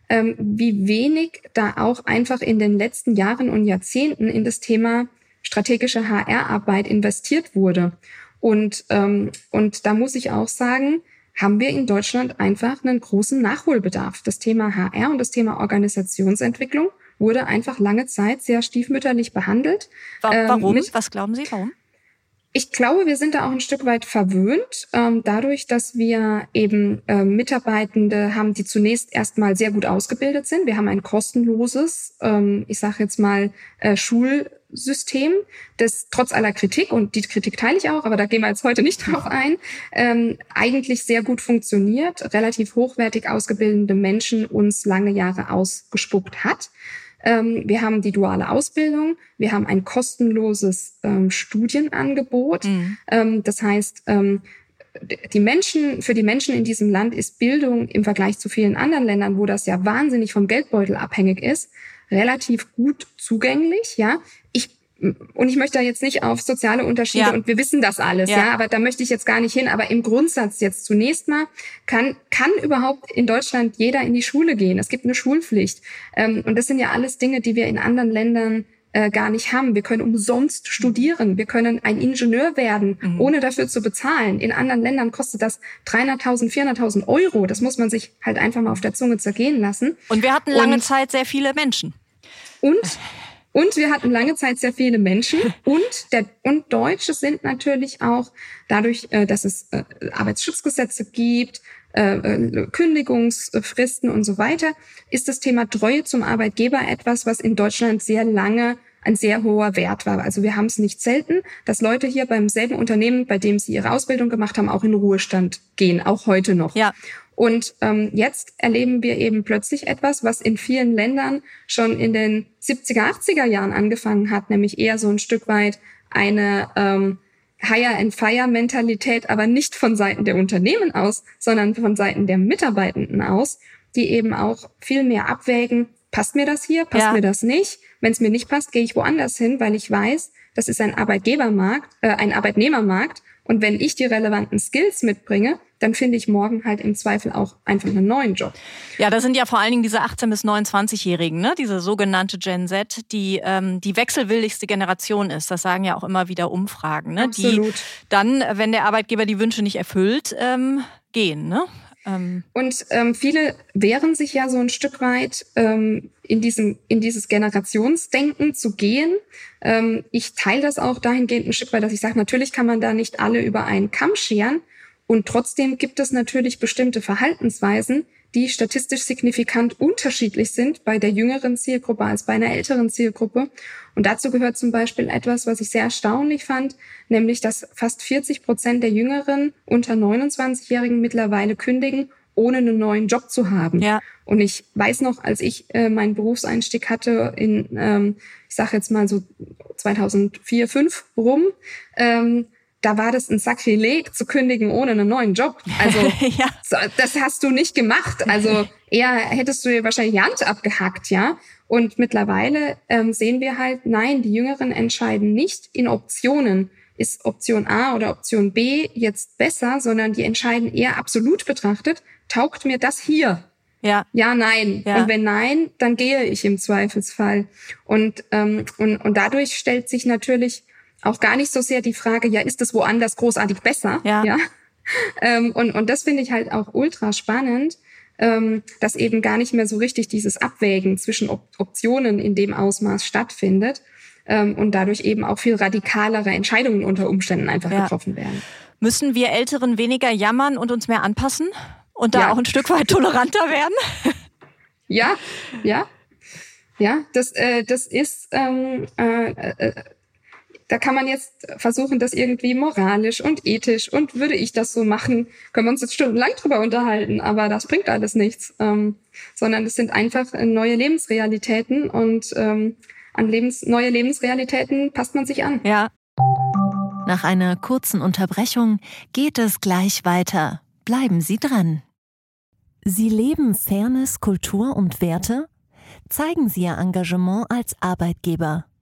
ähm, wie wenig da auch einfach in den letzten Jahren und Jahrzehnten in das Thema strategische HR-Arbeit investiert wurde. Und, ähm, und da muss ich auch sagen, haben wir in Deutschland einfach einen großen Nachholbedarf. Das Thema HR und das Thema Organisationsentwicklung wurde einfach lange Zeit sehr stiefmütterlich behandelt. Warum? Ähm, Was glauben Sie, warum? Ich glaube, wir sind da auch ein Stück weit verwöhnt, ähm, dadurch, dass wir eben äh, Mitarbeitende haben, die zunächst erstmal sehr gut ausgebildet sind. Wir haben ein kostenloses, ähm, ich sage jetzt mal, äh, Schulsystem, das trotz aller Kritik, und die Kritik teile ich auch, aber da gehen wir jetzt heute nicht drauf ein, ähm, eigentlich sehr gut funktioniert, relativ hochwertig ausgebildete Menschen uns lange Jahre ausgespuckt hat. Ähm, wir haben die duale Ausbildung, wir haben ein kostenloses ähm, Studienangebot. Mhm. Ähm, das heißt, ähm, die Menschen, für die Menschen in diesem Land ist Bildung im Vergleich zu vielen anderen Ländern, wo das ja wahnsinnig vom Geldbeutel abhängig ist, relativ gut zugänglich, ja. Und ich möchte da jetzt nicht auf soziale Unterschiede ja. und wir wissen das alles, ja. ja. aber da möchte ich jetzt gar nicht hin. Aber im Grundsatz jetzt zunächst mal kann kann überhaupt in Deutschland jeder in die Schule gehen. Es gibt eine Schulpflicht ähm, und das sind ja alles Dinge, die wir in anderen Ländern äh, gar nicht haben. Wir können umsonst studieren. Wir können ein Ingenieur werden, mhm. ohne dafür zu bezahlen. In anderen Ländern kostet das 300.000, 400.000 Euro. Das muss man sich halt einfach mal auf der Zunge zergehen lassen. Und wir hatten lange und, Zeit sehr viele Menschen. Und und wir hatten lange Zeit sehr viele Menschen und der und Deutsche sind natürlich auch dadurch, äh, dass es äh, Arbeitsschutzgesetze gibt, äh, Kündigungsfristen und so weiter, ist das Thema Treue zum Arbeitgeber etwas, was in Deutschland sehr lange ein sehr hoher Wert war. Also wir haben es nicht selten, dass Leute hier beim selben Unternehmen, bei dem sie ihre Ausbildung gemacht haben, auch in Ruhestand gehen, auch heute noch. Ja. Und ähm, jetzt erleben wir eben plötzlich etwas, was in vielen Ländern schon in den 70er, 80er Jahren angefangen hat, nämlich eher so ein Stück weit eine ähm, Hire-and-Fire-Mentalität, aber nicht von Seiten der Unternehmen aus, sondern von Seiten der Mitarbeitenden aus, die eben auch viel mehr abwägen, passt mir das hier, passt ja. mir das nicht. Wenn es mir nicht passt, gehe ich woanders hin, weil ich weiß, das ist ein Arbeitgebermarkt, äh, ein Arbeitnehmermarkt. Und wenn ich die relevanten Skills mitbringe, dann finde ich morgen halt im Zweifel auch einfach einen neuen Job. Ja, das sind ja vor allen Dingen diese 18- bis 29-Jährigen, ne? diese sogenannte Gen Z, die ähm, die wechselwilligste Generation ist. Das sagen ja auch immer wieder Umfragen. Ne? Absolut. Die dann, wenn der Arbeitgeber die Wünsche nicht erfüllt, ähm, gehen. Ne? Ähm. Und ähm, viele wehren sich ja so ein Stück weit ähm, in diesem in dieses Generationsdenken zu gehen. Ähm, ich teile das auch dahingehend ein Stück weit, dass ich sage, natürlich kann man da nicht alle über einen Kamm scheren. Und trotzdem gibt es natürlich bestimmte Verhaltensweisen, die statistisch signifikant unterschiedlich sind bei der jüngeren Zielgruppe als bei einer älteren Zielgruppe. Und dazu gehört zum Beispiel etwas, was ich sehr erstaunlich fand, nämlich dass fast 40 Prozent der Jüngeren unter 29-Jährigen mittlerweile kündigen, ohne einen neuen Job zu haben. Ja. Und ich weiß noch, als ich äh, meinen Berufseinstieg hatte in, ähm, ich sage jetzt mal so 2004, 5 rum, ähm, da war das ein Sakrileg zu kündigen ohne einen neuen Job. Also ja. das hast du nicht gemacht. Also eher hättest du dir wahrscheinlich die Hand abgehackt, ja. Und mittlerweile ähm, sehen wir halt, nein, die Jüngeren entscheiden nicht in Optionen. Ist Option A oder Option B jetzt besser, sondern die entscheiden eher absolut betrachtet, taugt mir das hier? Ja. Ja, nein. Ja. Und wenn nein, dann gehe ich im Zweifelsfall. Und, ähm, und, und dadurch stellt sich natürlich auch gar nicht so sehr die Frage, ja, ist es woanders großartig besser? Ja. ja? Ähm, und, und das finde ich halt auch ultra spannend, ähm, dass eben gar nicht mehr so richtig dieses Abwägen zwischen Op Optionen in dem Ausmaß stattfindet ähm, und dadurch eben auch viel radikalere Entscheidungen unter Umständen einfach ja. getroffen werden. Müssen wir Älteren weniger jammern und uns mehr anpassen und da ja. auch ein Stück weit toleranter werden? ja, ja. Ja, das, äh, das ist ähm, äh, äh, da kann man jetzt versuchen, das irgendwie moralisch und ethisch und würde ich das so machen, können wir uns jetzt stundenlang drüber unterhalten, aber das bringt alles nichts, ähm, sondern es sind einfach neue Lebensrealitäten und ähm, an Lebens neue Lebensrealitäten passt man sich an. Ja. Nach einer kurzen Unterbrechung geht es gleich weiter. Bleiben Sie dran. Sie leben Fairness, Kultur und Werte? Zeigen Sie Ihr Engagement als Arbeitgeber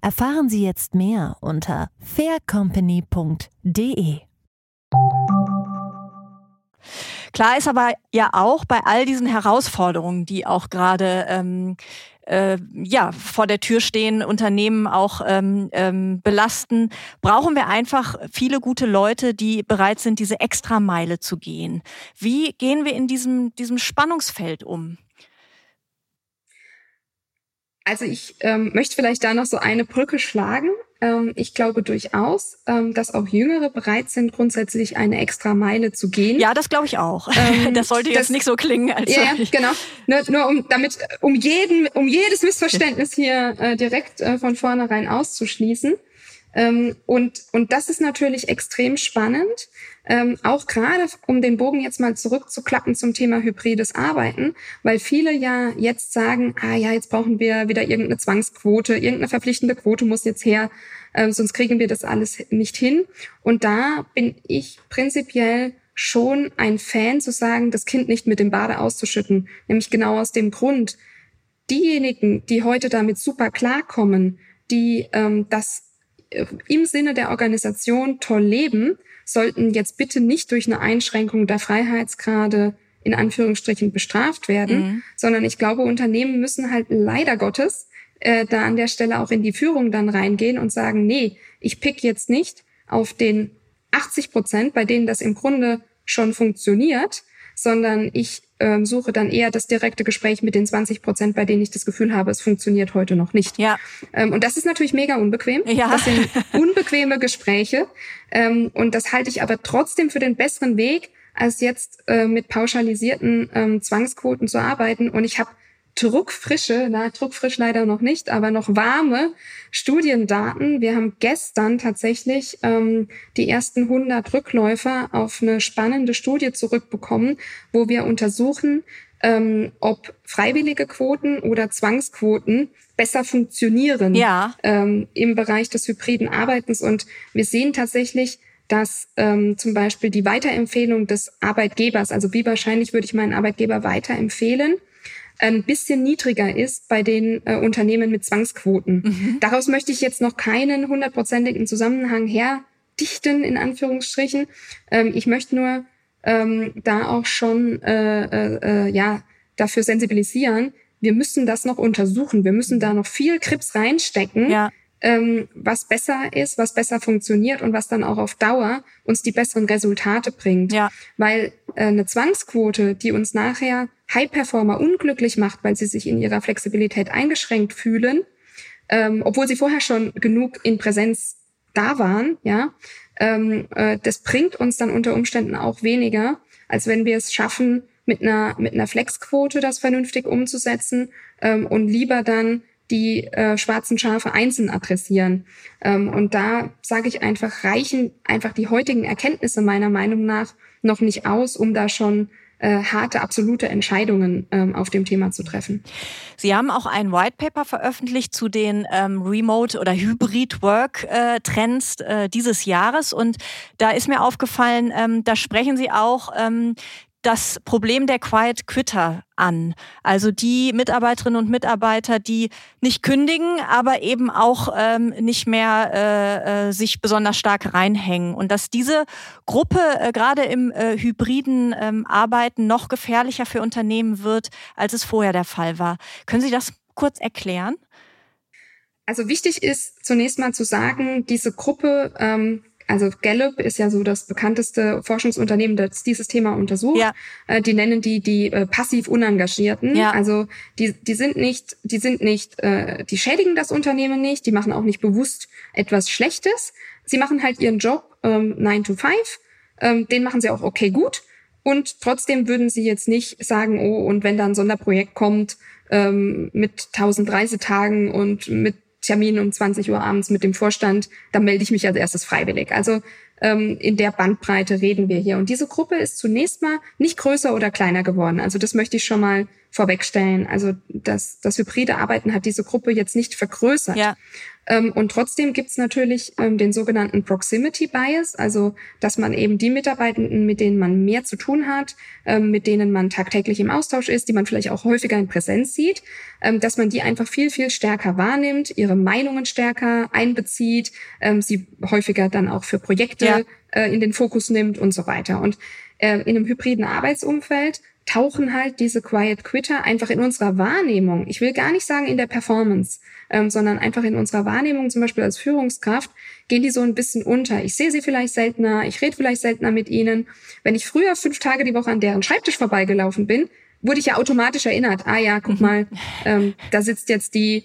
Erfahren Sie jetzt mehr unter faircompany.de. Klar ist aber ja auch bei all diesen Herausforderungen, die auch gerade ähm, äh, ja vor der Tür stehen, Unternehmen auch ähm, ähm, belasten, brauchen wir einfach viele gute Leute, die bereit sind, diese Extrameile zu gehen. Wie gehen wir in diesem diesem Spannungsfeld um? Also ich ähm, möchte vielleicht da noch so eine Brücke schlagen. Ähm, ich glaube durchaus, ähm, dass auch Jüngere bereit sind, grundsätzlich eine extra Meile zu gehen. Ja, das glaube ich auch. Ähm, das sollte jetzt das, nicht so klingen, als ja, genau. Nur, nur um damit, um jeden, um jedes Missverständnis hier äh, direkt äh, von vornherein auszuschließen. Ähm, und, und das ist natürlich extrem spannend, ähm, auch gerade um den Bogen jetzt mal zurückzuklappen zum Thema hybrides Arbeiten, weil viele ja jetzt sagen, ah ja, jetzt brauchen wir wieder irgendeine Zwangsquote, irgendeine verpflichtende Quote muss jetzt her, äh, sonst kriegen wir das alles nicht hin. Und da bin ich prinzipiell schon ein Fan zu sagen, das Kind nicht mit dem Bade auszuschütten, nämlich genau aus dem Grund, diejenigen, die heute damit super klarkommen, die ähm, das im Sinne der Organisation toll leben, sollten jetzt bitte nicht durch eine Einschränkung der Freiheitsgrade in Anführungsstrichen bestraft werden, mhm. sondern ich glaube, Unternehmen müssen halt leider Gottes äh, da an der Stelle auch in die Führung dann reingehen und sagen, nee, ich pick jetzt nicht auf den 80 Prozent, bei denen das im Grunde schon funktioniert, sondern ich ähm, suche dann eher das direkte Gespräch mit den 20 Prozent, bei denen ich das Gefühl habe, es funktioniert heute noch nicht. Ja. Ähm, und das ist natürlich mega unbequem. Ja. Das sind unbequeme Gespräche. Ähm, und das halte ich aber trotzdem für den besseren Weg, als jetzt äh, mit pauschalisierten ähm, Zwangsquoten zu arbeiten. Und ich habe druckfrische, na, druckfrisch leider noch nicht, aber noch warme Studiendaten. Wir haben gestern tatsächlich ähm, die ersten 100 Rückläufer auf eine spannende Studie zurückbekommen, wo wir untersuchen, ähm, ob freiwillige Quoten oder Zwangsquoten besser funktionieren ja. ähm, im Bereich des hybriden Arbeitens. Und wir sehen tatsächlich, dass ähm, zum Beispiel die Weiterempfehlung des Arbeitgebers, also wie wahrscheinlich würde ich meinen Arbeitgeber weiterempfehlen, ein bisschen niedriger ist bei den äh, Unternehmen mit Zwangsquoten. Mhm. Daraus möchte ich jetzt noch keinen hundertprozentigen Zusammenhang herdichten, in Anführungsstrichen. Ähm, ich möchte nur ähm, da auch schon äh, äh, äh, ja dafür sensibilisieren. Wir müssen das noch untersuchen. Wir müssen da noch viel Krips reinstecken. Ja ähm, was besser ist, was besser funktioniert und was dann auch auf Dauer uns die besseren Resultate bringt. Ja. Weil äh, eine Zwangsquote, die uns nachher High-Performer unglücklich macht, weil sie sich in ihrer Flexibilität eingeschränkt fühlen, ähm, obwohl sie vorher schon genug in Präsenz da waren, ja, ähm, äh, das bringt uns dann unter Umständen auch weniger, als wenn wir es schaffen, mit einer, mit einer Flexquote das vernünftig umzusetzen ähm, und lieber dann die äh, schwarzen Schafe einzeln adressieren. Ähm, und da sage ich einfach, reichen einfach die heutigen Erkenntnisse meiner Meinung nach noch nicht aus, um da schon äh, harte, absolute Entscheidungen ähm, auf dem Thema zu treffen. Sie haben auch ein White Paper veröffentlicht zu den ähm, Remote- oder Hybrid-Work-Trends äh, dieses Jahres. Und da ist mir aufgefallen, ähm, da sprechen Sie auch ähm, das Problem der Quiet Quitter an. Also die Mitarbeiterinnen und Mitarbeiter, die nicht kündigen, aber eben auch ähm, nicht mehr äh, äh, sich besonders stark reinhängen. Und dass diese Gruppe äh, gerade im äh, hybriden ähm, Arbeiten noch gefährlicher für Unternehmen wird, als es vorher der Fall war. Können Sie das kurz erklären? Also wichtig ist zunächst mal zu sagen, diese Gruppe ähm, also Gallup ist ja so das bekannteste Forschungsunternehmen, das dieses Thema untersucht. Ja. Äh, die nennen die die äh, passiv Unengagierten. Ja. Also die die sind nicht, die sind nicht, äh, die schädigen das Unternehmen nicht, die machen auch nicht bewusst etwas Schlechtes. Sie machen halt ihren Job ähm, 9 to 5. Ähm, den machen sie auch okay gut. Und trotzdem würden sie jetzt nicht sagen, oh, und wenn da ein Sonderprojekt kommt ähm, mit 1000 Reisetagen und mit Termin um 20 Uhr abends mit dem Vorstand, dann melde ich mich als erstes freiwillig. Also ähm, in der Bandbreite reden wir hier. Und diese Gruppe ist zunächst mal nicht größer oder kleiner geworden. Also das möchte ich schon mal vorwegstellen. Also das, das hybride Arbeiten hat diese Gruppe jetzt nicht vergrößert. Ja. Ähm, und trotzdem gibt's natürlich ähm, den sogenannten Proximity Bias, also dass man eben die Mitarbeitenden, mit denen man mehr zu tun hat, ähm, mit denen man tagtäglich im Austausch ist, die man vielleicht auch häufiger in Präsenz sieht, ähm, dass man die einfach viel, viel stärker wahrnimmt, ihre Meinungen stärker einbezieht, ähm, sie häufiger dann auch für Projekte ja. äh, in den Fokus nimmt und so weiter. Und äh, in einem hybriden Arbeitsumfeld tauchen halt diese Quiet Quitter einfach in unserer Wahrnehmung, ich will gar nicht sagen in der Performance, ähm, sondern einfach in unserer Wahrnehmung, zum Beispiel als Führungskraft, gehen die so ein bisschen unter. Ich sehe sie vielleicht seltener, ich rede vielleicht seltener mit ihnen. Wenn ich früher fünf Tage die Woche an deren Schreibtisch vorbeigelaufen bin, wurde ich ja automatisch erinnert, ah ja, guck mhm. mal, ähm, da sitzt jetzt die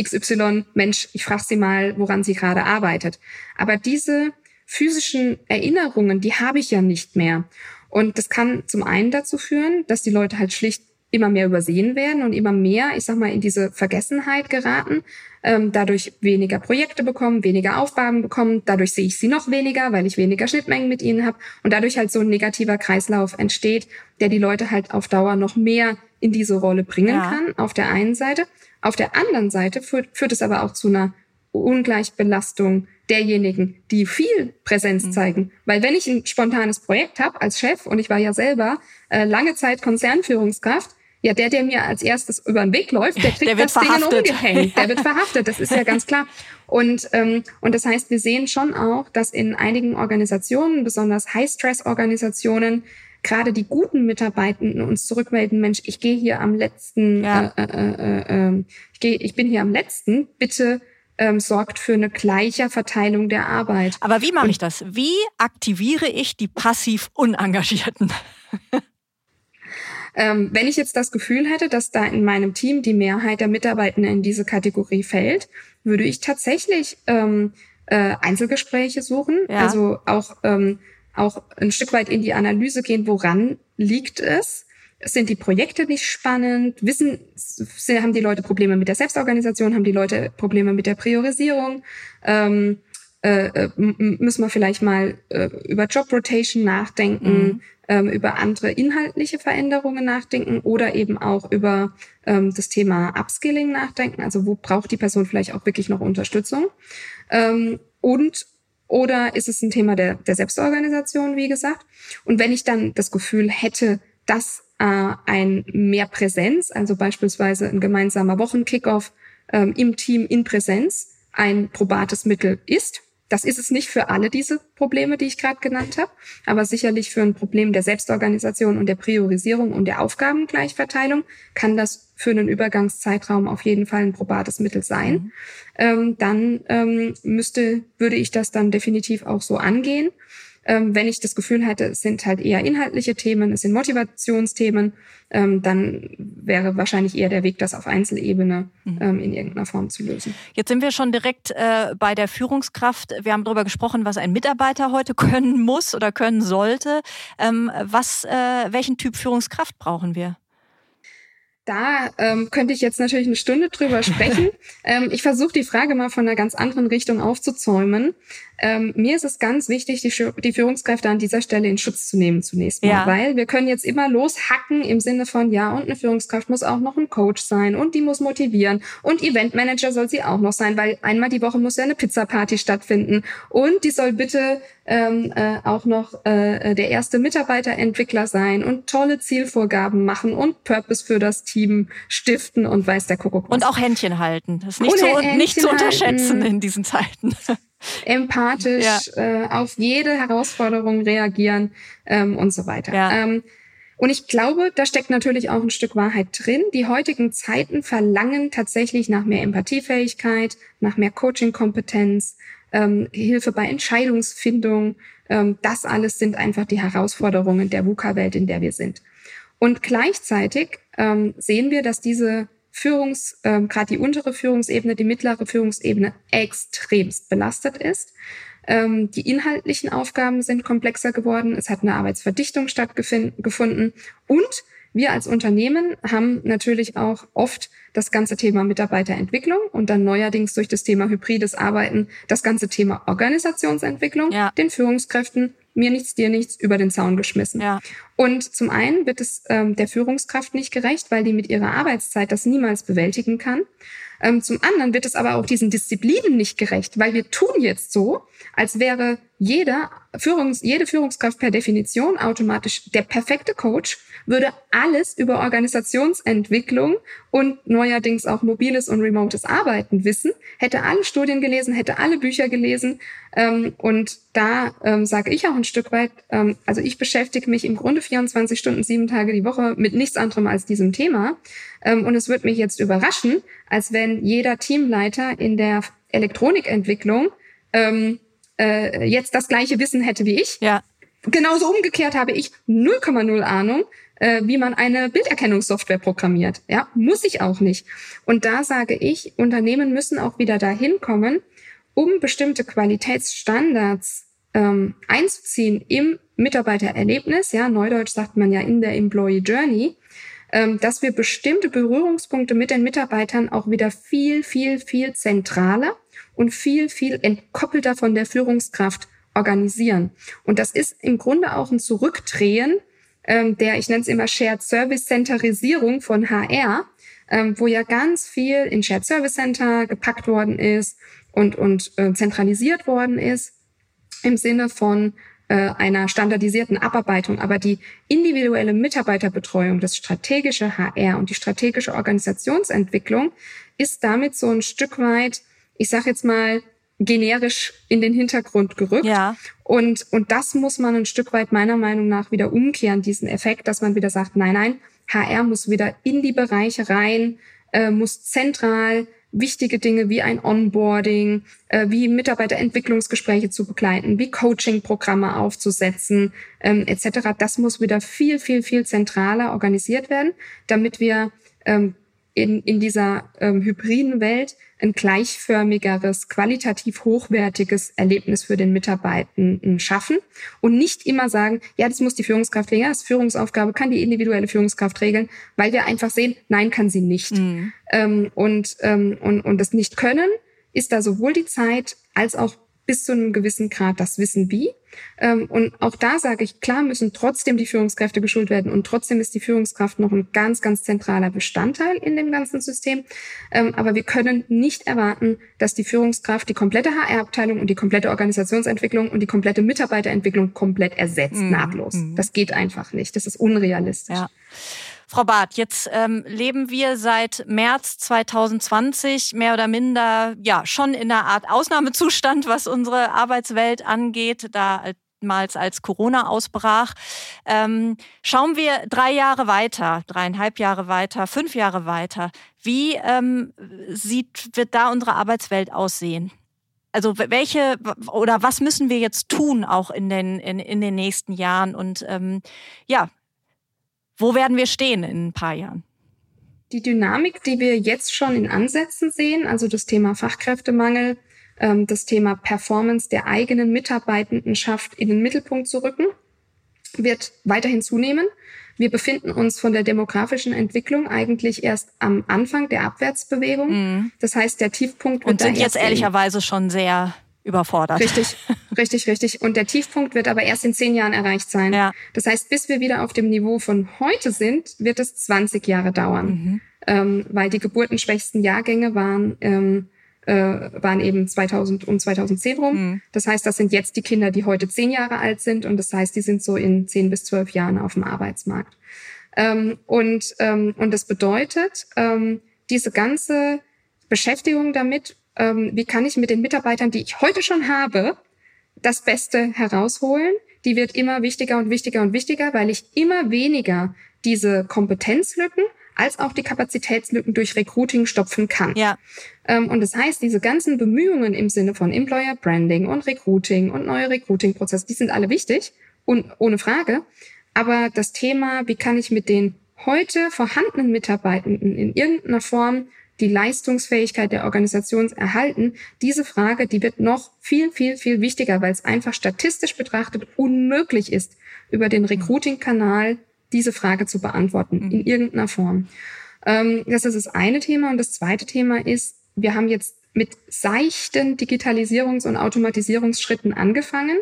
XY, Mensch, ich frage sie mal, woran sie gerade arbeitet. Aber diese physischen Erinnerungen, die habe ich ja nicht mehr. Und das kann zum einen dazu führen, dass die Leute halt schlicht immer mehr übersehen werden und immer mehr, ich sag mal, in diese Vergessenheit geraten, ähm, dadurch weniger Projekte bekommen, weniger Aufgaben bekommen, dadurch sehe ich sie noch weniger, weil ich weniger Schnittmengen mit ihnen habe und dadurch halt so ein negativer Kreislauf entsteht, der die Leute halt auf Dauer noch mehr in diese Rolle bringen ja. kann, auf der einen Seite. Auf der anderen Seite führt, führt es aber auch zu einer Ungleichbelastung derjenigen, die viel Präsenz mhm. zeigen. Weil wenn ich ein spontanes Projekt habe als Chef und ich war ja selber äh, lange Zeit Konzernführungskraft, ja, der, der mir als erstes über den Weg läuft, der kriegt der das verhaftet. Ding umgehängt. Der wird verhaftet, das ist ja ganz klar. Und, ähm, und das heißt, wir sehen schon auch, dass in einigen Organisationen, besonders High-Stress-Organisationen, gerade die guten Mitarbeitenden uns zurückmelden, Mensch, ich gehe hier am letzten, ja. äh, äh, äh, äh, ich, geh, ich bin hier am letzten, bitte ähm, sorgt für eine gleiche Verteilung der Arbeit. Aber wie mache ich das? Wie aktiviere ich die passiv Unengagierten? ähm, wenn ich jetzt das Gefühl hätte, dass da in meinem Team die Mehrheit der Mitarbeitenden in diese Kategorie fällt, würde ich tatsächlich ähm, äh, Einzelgespräche suchen. Ja. Also auch, ähm, auch ein Stück weit in die Analyse gehen, woran liegt es? Sind die Projekte nicht spannend? Wissen, haben die Leute Probleme mit der Selbstorganisation? Haben die Leute Probleme mit der Priorisierung? Ähm, äh, äh müssen wir vielleicht mal äh, über Job Rotation nachdenken, mhm. ähm, über andere inhaltliche Veränderungen nachdenken oder eben auch über ähm, das Thema Upskilling nachdenken. Also wo braucht die Person vielleicht auch wirklich noch Unterstützung? Ähm, und oder ist es ein Thema der, der Selbstorganisation, wie gesagt? Und wenn ich dann das Gefühl hätte, dass äh, ein mehr Präsenz, also beispielsweise ein gemeinsamer Wochenkickoff ähm, im Team in Präsenz, ein probates Mittel ist, das ist es nicht für alle diese Probleme, die ich gerade genannt habe, aber sicherlich für ein Problem der Selbstorganisation und der Priorisierung und der Aufgabengleichverteilung kann das für einen Übergangszeitraum auf jeden Fall ein probates Mittel sein. Mhm. Ähm, dann ähm, müsste, würde ich das dann definitiv auch so angehen. Ähm, wenn ich das Gefühl hätte, es sind halt eher inhaltliche Themen, es sind Motivationsthemen, ähm, dann wäre wahrscheinlich eher der Weg, das auf Einzelebene mhm. ähm, in irgendeiner Form zu lösen. Jetzt sind wir schon direkt äh, bei der Führungskraft. Wir haben darüber gesprochen, was ein Mitarbeiter heute können muss oder können sollte. Ähm, was, äh, welchen Typ Führungskraft brauchen wir? Da ähm, könnte ich jetzt natürlich eine Stunde drüber sprechen. ähm, ich versuche die Frage mal von einer ganz anderen Richtung aufzuzäumen. Ähm, mir ist es ganz wichtig, die, die, Führungskräfte an dieser Stelle in Schutz zu nehmen zunächst mal, ja. weil wir können jetzt immer loshacken im Sinne von, ja, und eine Führungskraft muss auch noch ein Coach sein und die muss motivieren und Eventmanager soll sie auch noch sein, weil einmal die Woche muss ja eine Pizzaparty stattfinden und die soll bitte ähm, äh, auch noch äh, der erste Mitarbeiterentwickler sein und tolle Zielvorgaben machen und Purpose für das Team stiften und weiß der Kuckuck. Was. Und auch Händchen halten. Das ist nicht, zu, nicht zu unterschätzen in diesen Zeiten empathisch ja. äh, auf jede Herausforderung reagieren ähm, und so weiter. Ja. Ähm, und ich glaube, da steckt natürlich auch ein Stück Wahrheit drin. Die heutigen Zeiten verlangen tatsächlich nach mehr Empathiefähigkeit, nach mehr Coaching-Kompetenz, ähm, Hilfe bei Entscheidungsfindung. Ähm, das alles sind einfach die Herausforderungen der VUCA-Welt, in der wir sind. Und gleichzeitig ähm, sehen wir, dass diese Führungs, ähm, gerade die untere Führungsebene, die mittlere Führungsebene extremst belastet ist. Ähm, die inhaltlichen Aufgaben sind komplexer geworden. Es hat eine Arbeitsverdichtung stattgefunden und wir als Unternehmen haben natürlich auch oft das ganze Thema Mitarbeiterentwicklung und dann neuerdings durch das Thema hybrides Arbeiten das ganze Thema Organisationsentwicklung ja. den Führungskräften mir nichts, dir nichts über den Zaun geschmissen. Ja. Und zum einen wird es ähm, der Führungskraft nicht gerecht, weil die mit ihrer Arbeitszeit das niemals bewältigen kann. Ähm, zum anderen wird es aber auch diesen Disziplinen nicht gerecht, weil wir tun jetzt so, als wäre jeder Führungs-, jede Führungskraft per Definition automatisch der perfekte Coach, würde alles über Organisationsentwicklung und neuerdings auch mobiles und remotes Arbeiten wissen, hätte alle Studien gelesen, hätte alle Bücher gelesen. Ähm, und da ähm, sage ich auch ein Stück weit, ähm, also ich beschäftige mich im Grunde 24 Stunden, sieben Tage die Woche mit nichts anderem als diesem Thema. Ähm, und es wird mich jetzt überraschen, als wenn jeder Teamleiter in der Elektronikentwicklung ähm, äh, jetzt das gleiche Wissen hätte wie ich. Ja. Genauso umgekehrt habe ich 0,0 Ahnung, äh, wie man eine Bilderkennungssoftware programmiert. Ja, muss ich auch nicht. Und da sage ich, Unternehmen müssen auch wieder dahin kommen, um bestimmte Qualitätsstandards ähm, einzuziehen im Mitarbeitererlebnis. Ja, Neudeutsch sagt man ja in der Employee Journey dass wir bestimmte Berührungspunkte mit den Mitarbeitern auch wieder viel, viel, viel zentraler und viel, viel entkoppelter von der Führungskraft organisieren. Und das ist im Grunde auch ein Zurückdrehen ähm, der, ich nenne es immer Shared Service Centerisierung von HR, ähm, wo ja ganz viel in Shared Service Center gepackt worden ist und, und äh, zentralisiert worden ist im Sinne von äh, einer standardisierten Abarbeitung, aber die individuelle Mitarbeiterbetreuung, das strategische HR und die strategische Organisationsentwicklung ist damit so ein Stück weit, ich sage jetzt mal, generisch in den Hintergrund gerückt. Ja. Und, und das muss man ein Stück weit meiner Meinung nach wieder umkehren, diesen Effekt, dass man wieder sagt, nein, nein, HR muss wieder in die Bereiche rein, äh, muss zentral wichtige Dinge wie ein Onboarding, äh, wie Mitarbeiterentwicklungsgespräche zu begleiten, wie Coaching-Programme aufzusetzen, ähm, etc. Das muss wieder viel, viel, viel zentraler organisiert werden, damit wir ähm, in, in dieser ähm, hybriden Welt ein gleichförmigeres, qualitativ hochwertiges Erlebnis für den Mitarbeitenden schaffen und nicht immer sagen, ja, das muss die Führungskraft regeln, das Führungsaufgabe kann die individuelle Führungskraft regeln, weil wir einfach sehen, nein, kann sie nicht. Mhm. Ähm, und, ähm, und, und das nicht können, ist da sowohl die Zeit als auch bis zu einem gewissen Grad das Wissen wie. Ähm, und auch da sage ich, klar müssen trotzdem die Führungskräfte geschult werden und trotzdem ist die Führungskraft noch ein ganz, ganz zentraler Bestandteil in dem ganzen System. Ähm, aber wir können nicht erwarten, dass die Führungskraft die komplette HR-Abteilung und die komplette Organisationsentwicklung und die komplette Mitarbeiterentwicklung komplett ersetzt, mhm. nahtlos. Mhm. Das geht einfach nicht. Das ist unrealistisch. Ja. Frau Barth, jetzt ähm, leben wir seit März 2020 mehr oder minder ja schon in einer Art Ausnahmezustand, was unsere Arbeitswelt angeht. Da damals als Corona ausbrach. Ähm, schauen wir drei Jahre weiter, dreieinhalb Jahre weiter, fünf Jahre weiter. Wie ähm, sieht, wird da unsere Arbeitswelt aussehen? Also welche oder was müssen wir jetzt tun auch in den, in, in den nächsten Jahren? Und ähm, ja, wo werden wir stehen in ein paar Jahren? Die Dynamik, die wir jetzt schon in Ansätzen sehen, also das Thema Fachkräftemangel, ähm, das Thema Performance der eigenen Mitarbeitendenschaft in den Mittelpunkt zu rücken, wird weiterhin zunehmen. Wir befinden uns von der demografischen Entwicklung eigentlich erst am Anfang der Abwärtsbewegung. Mhm. Das heißt, der Tiefpunkt wird Und sind jetzt ehrlicherweise schon sehr überfordert. Richtig, richtig, richtig. Und der Tiefpunkt wird aber erst in zehn Jahren erreicht sein. Ja. Das heißt, bis wir wieder auf dem Niveau von heute sind, wird es 20 Jahre dauern, mhm. ähm, weil die geburtenschwächsten Jahrgänge waren ähm, äh, waren eben 2000 und 2010 rum. Mhm. Das heißt, das sind jetzt die Kinder, die heute zehn Jahre alt sind und das heißt, die sind so in zehn bis zwölf Jahren auf dem Arbeitsmarkt. Ähm, und ähm, und das bedeutet, ähm, diese ganze Beschäftigung damit ähm, wie kann ich mit den Mitarbeitern, die ich heute schon habe, das Beste herausholen. Die wird immer wichtiger und wichtiger und wichtiger, weil ich immer weniger diese Kompetenzlücken als auch die Kapazitätslücken durch Recruiting stopfen kann. Ja. Ähm, und das heißt, diese ganzen Bemühungen im Sinne von Employer Branding und Recruiting und neue Recruiting-Prozesse, die sind alle wichtig und ohne Frage. Aber das Thema, wie kann ich mit den heute vorhandenen Mitarbeitenden in irgendeiner Form die Leistungsfähigkeit der Organisation erhalten? Diese Frage, die wird noch viel, viel, viel wichtiger, weil es einfach statistisch betrachtet unmöglich ist, über den Recruiting-Kanal diese Frage zu beantworten, in irgendeiner Form. Ähm, das ist das eine Thema. Und das zweite Thema ist, wir haben jetzt mit seichten Digitalisierungs- und Automatisierungsschritten angefangen.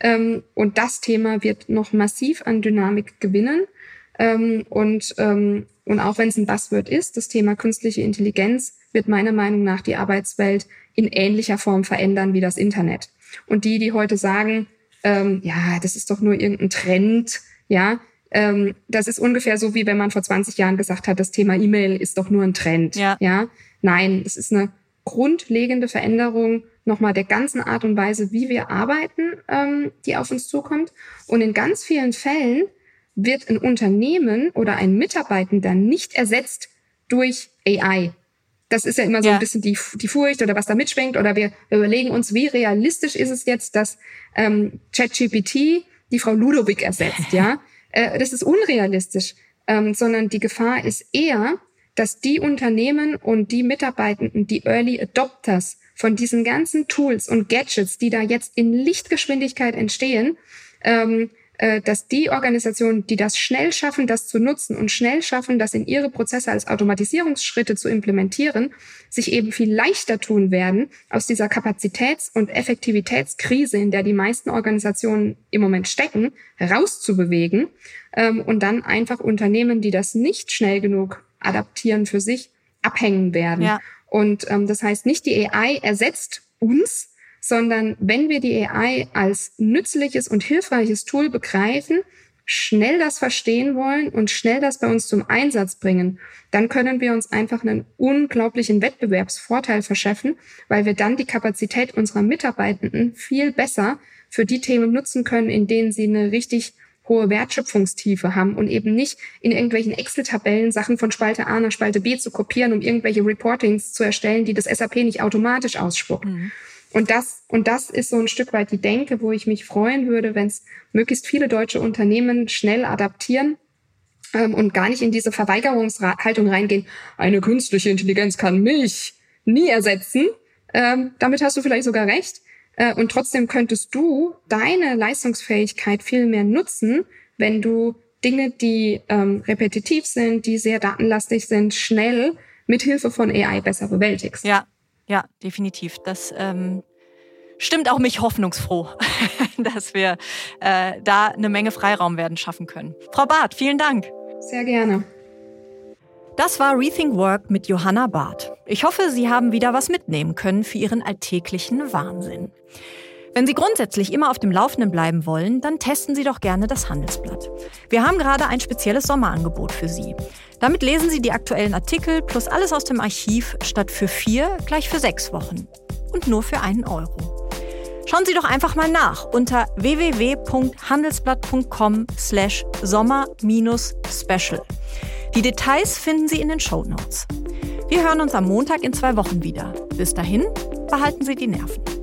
Ähm, und das Thema wird noch massiv an Dynamik gewinnen. Ähm, und, ähm, und auch wenn es ein Buzzword ist, das Thema künstliche Intelligenz wird meiner Meinung nach die Arbeitswelt in ähnlicher Form verändern wie das Internet. Und die, die heute sagen, ähm, ja, das ist doch nur irgendein Trend, ja, ähm, das ist ungefähr so, wie wenn man vor 20 Jahren gesagt hat, das Thema E-Mail ist doch nur ein Trend. Ja. ja? Nein, es ist eine grundlegende Veränderung nochmal der ganzen Art und Weise, wie wir arbeiten, ähm, die auf uns zukommt. Und in ganz vielen Fällen wird ein Unternehmen oder ein Mitarbeitender nicht ersetzt durch AI. Das ist ja immer so ja. ein bisschen die, die Furcht oder was da mitschwenkt. Oder wir, wir überlegen uns, wie realistisch ist es jetzt, dass ähm, ChatGPT die Frau Ludovic ersetzt. Ja, äh, das ist unrealistisch, ähm, sondern die Gefahr ist eher, dass die Unternehmen und die Mitarbeitenden, die Early Adopters von diesen ganzen Tools und Gadgets, die da jetzt in Lichtgeschwindigkeit entstehen, ähm, äh, dass die Organisationen, die das schnell schaffen, das zu nutzen und schnell schaffen, das in ihre Prozesse als Automatisierungsschritte zu implementieren, sich eben viel leichter tun werden, aus dieser Kapazitäts- und Effektivitätskrise, in der die meisten Organisationen im Moment stecken, herauszubewegen ähm, und dann einfach Unternehmen, die das nicht schnell genug adaptieren für sich, abhängen werden. Ja. Und ähm, das heißt, nicht die AI ersetzt uns, sondern wenn wir die AI als nützliches und hilfreiches Tool begreifen, schnell das verstehen wollen und schnell das bei uns zum Einsatz bringen, dann können wir uns einfach einen unglaublichen Wettbewerbsvorteil verschaffen, weil wir dann die Kapazität unserer Mitarbeitenden viel besser für die Themen nutzen können, in denen sie eine richtig hohe Wertschöpfungstiefe haben und eben nicht in irgendwelchen Excel-Tabellen Sachen von Spalte A nach Spalte B zu kopieren, um irgendwelche Reportings zu erstellen, die das SAP nicht automatisch ausspuckt. Mhm. Und das, und das ist so ein Stück weit die Denke, wo ich mich freuen würde, wenn es möglichst viele deutsche Unternehmen schnell adaptieren ähm, und gar nicht in diese Verweigerungshaltung reingehen. Eine künstliche Intelligenz kann mich nie ersetzen. Ähm, damit hast du vielleicht sogar recht. Äh, und trotzdem könntest du deine Leistungsfähigkeit viel mehr nutzen, wenn du Dinge, die ähm, repetitiv sind, die sehr datenlastig sind, schnell mit Hilfe von AI besser bewältigst. Ja, ja, definitiv. Das ähm, stimmt auch mich hoffnungsfroh, dass wir äh, da eine Menge Freiraum werden schaffen können. Frau Barth, vielen Dank. Sehr gerne. Das war Rethink Work mit Johanna Barth. Ich hoffe, Sie haben wieder was mitnehmen können für Ihren alltäglichen Wahnsinn. Wenn Sie grundsätzlich immer auf dem Laufenden bleiben wollen, dann testen Sie doch gerne das Handelsblatt. Wir haben gerade ein spezielles Sommerangebot für Sie. Damit lesen Sie die aktuellen Artikel plus alles aus dem Archiv statt für vier gleich für sechs Wochen. Und nur für einen Euro. Schauen Sie doch einfach mal nach unter www.handelsblatt.com slash sommer-special. Die Details finden Sie in den Show Notes. Wir hören uns am Montag in zwei Wochen wieder. Bis dahin, behalten Sie die Nerven.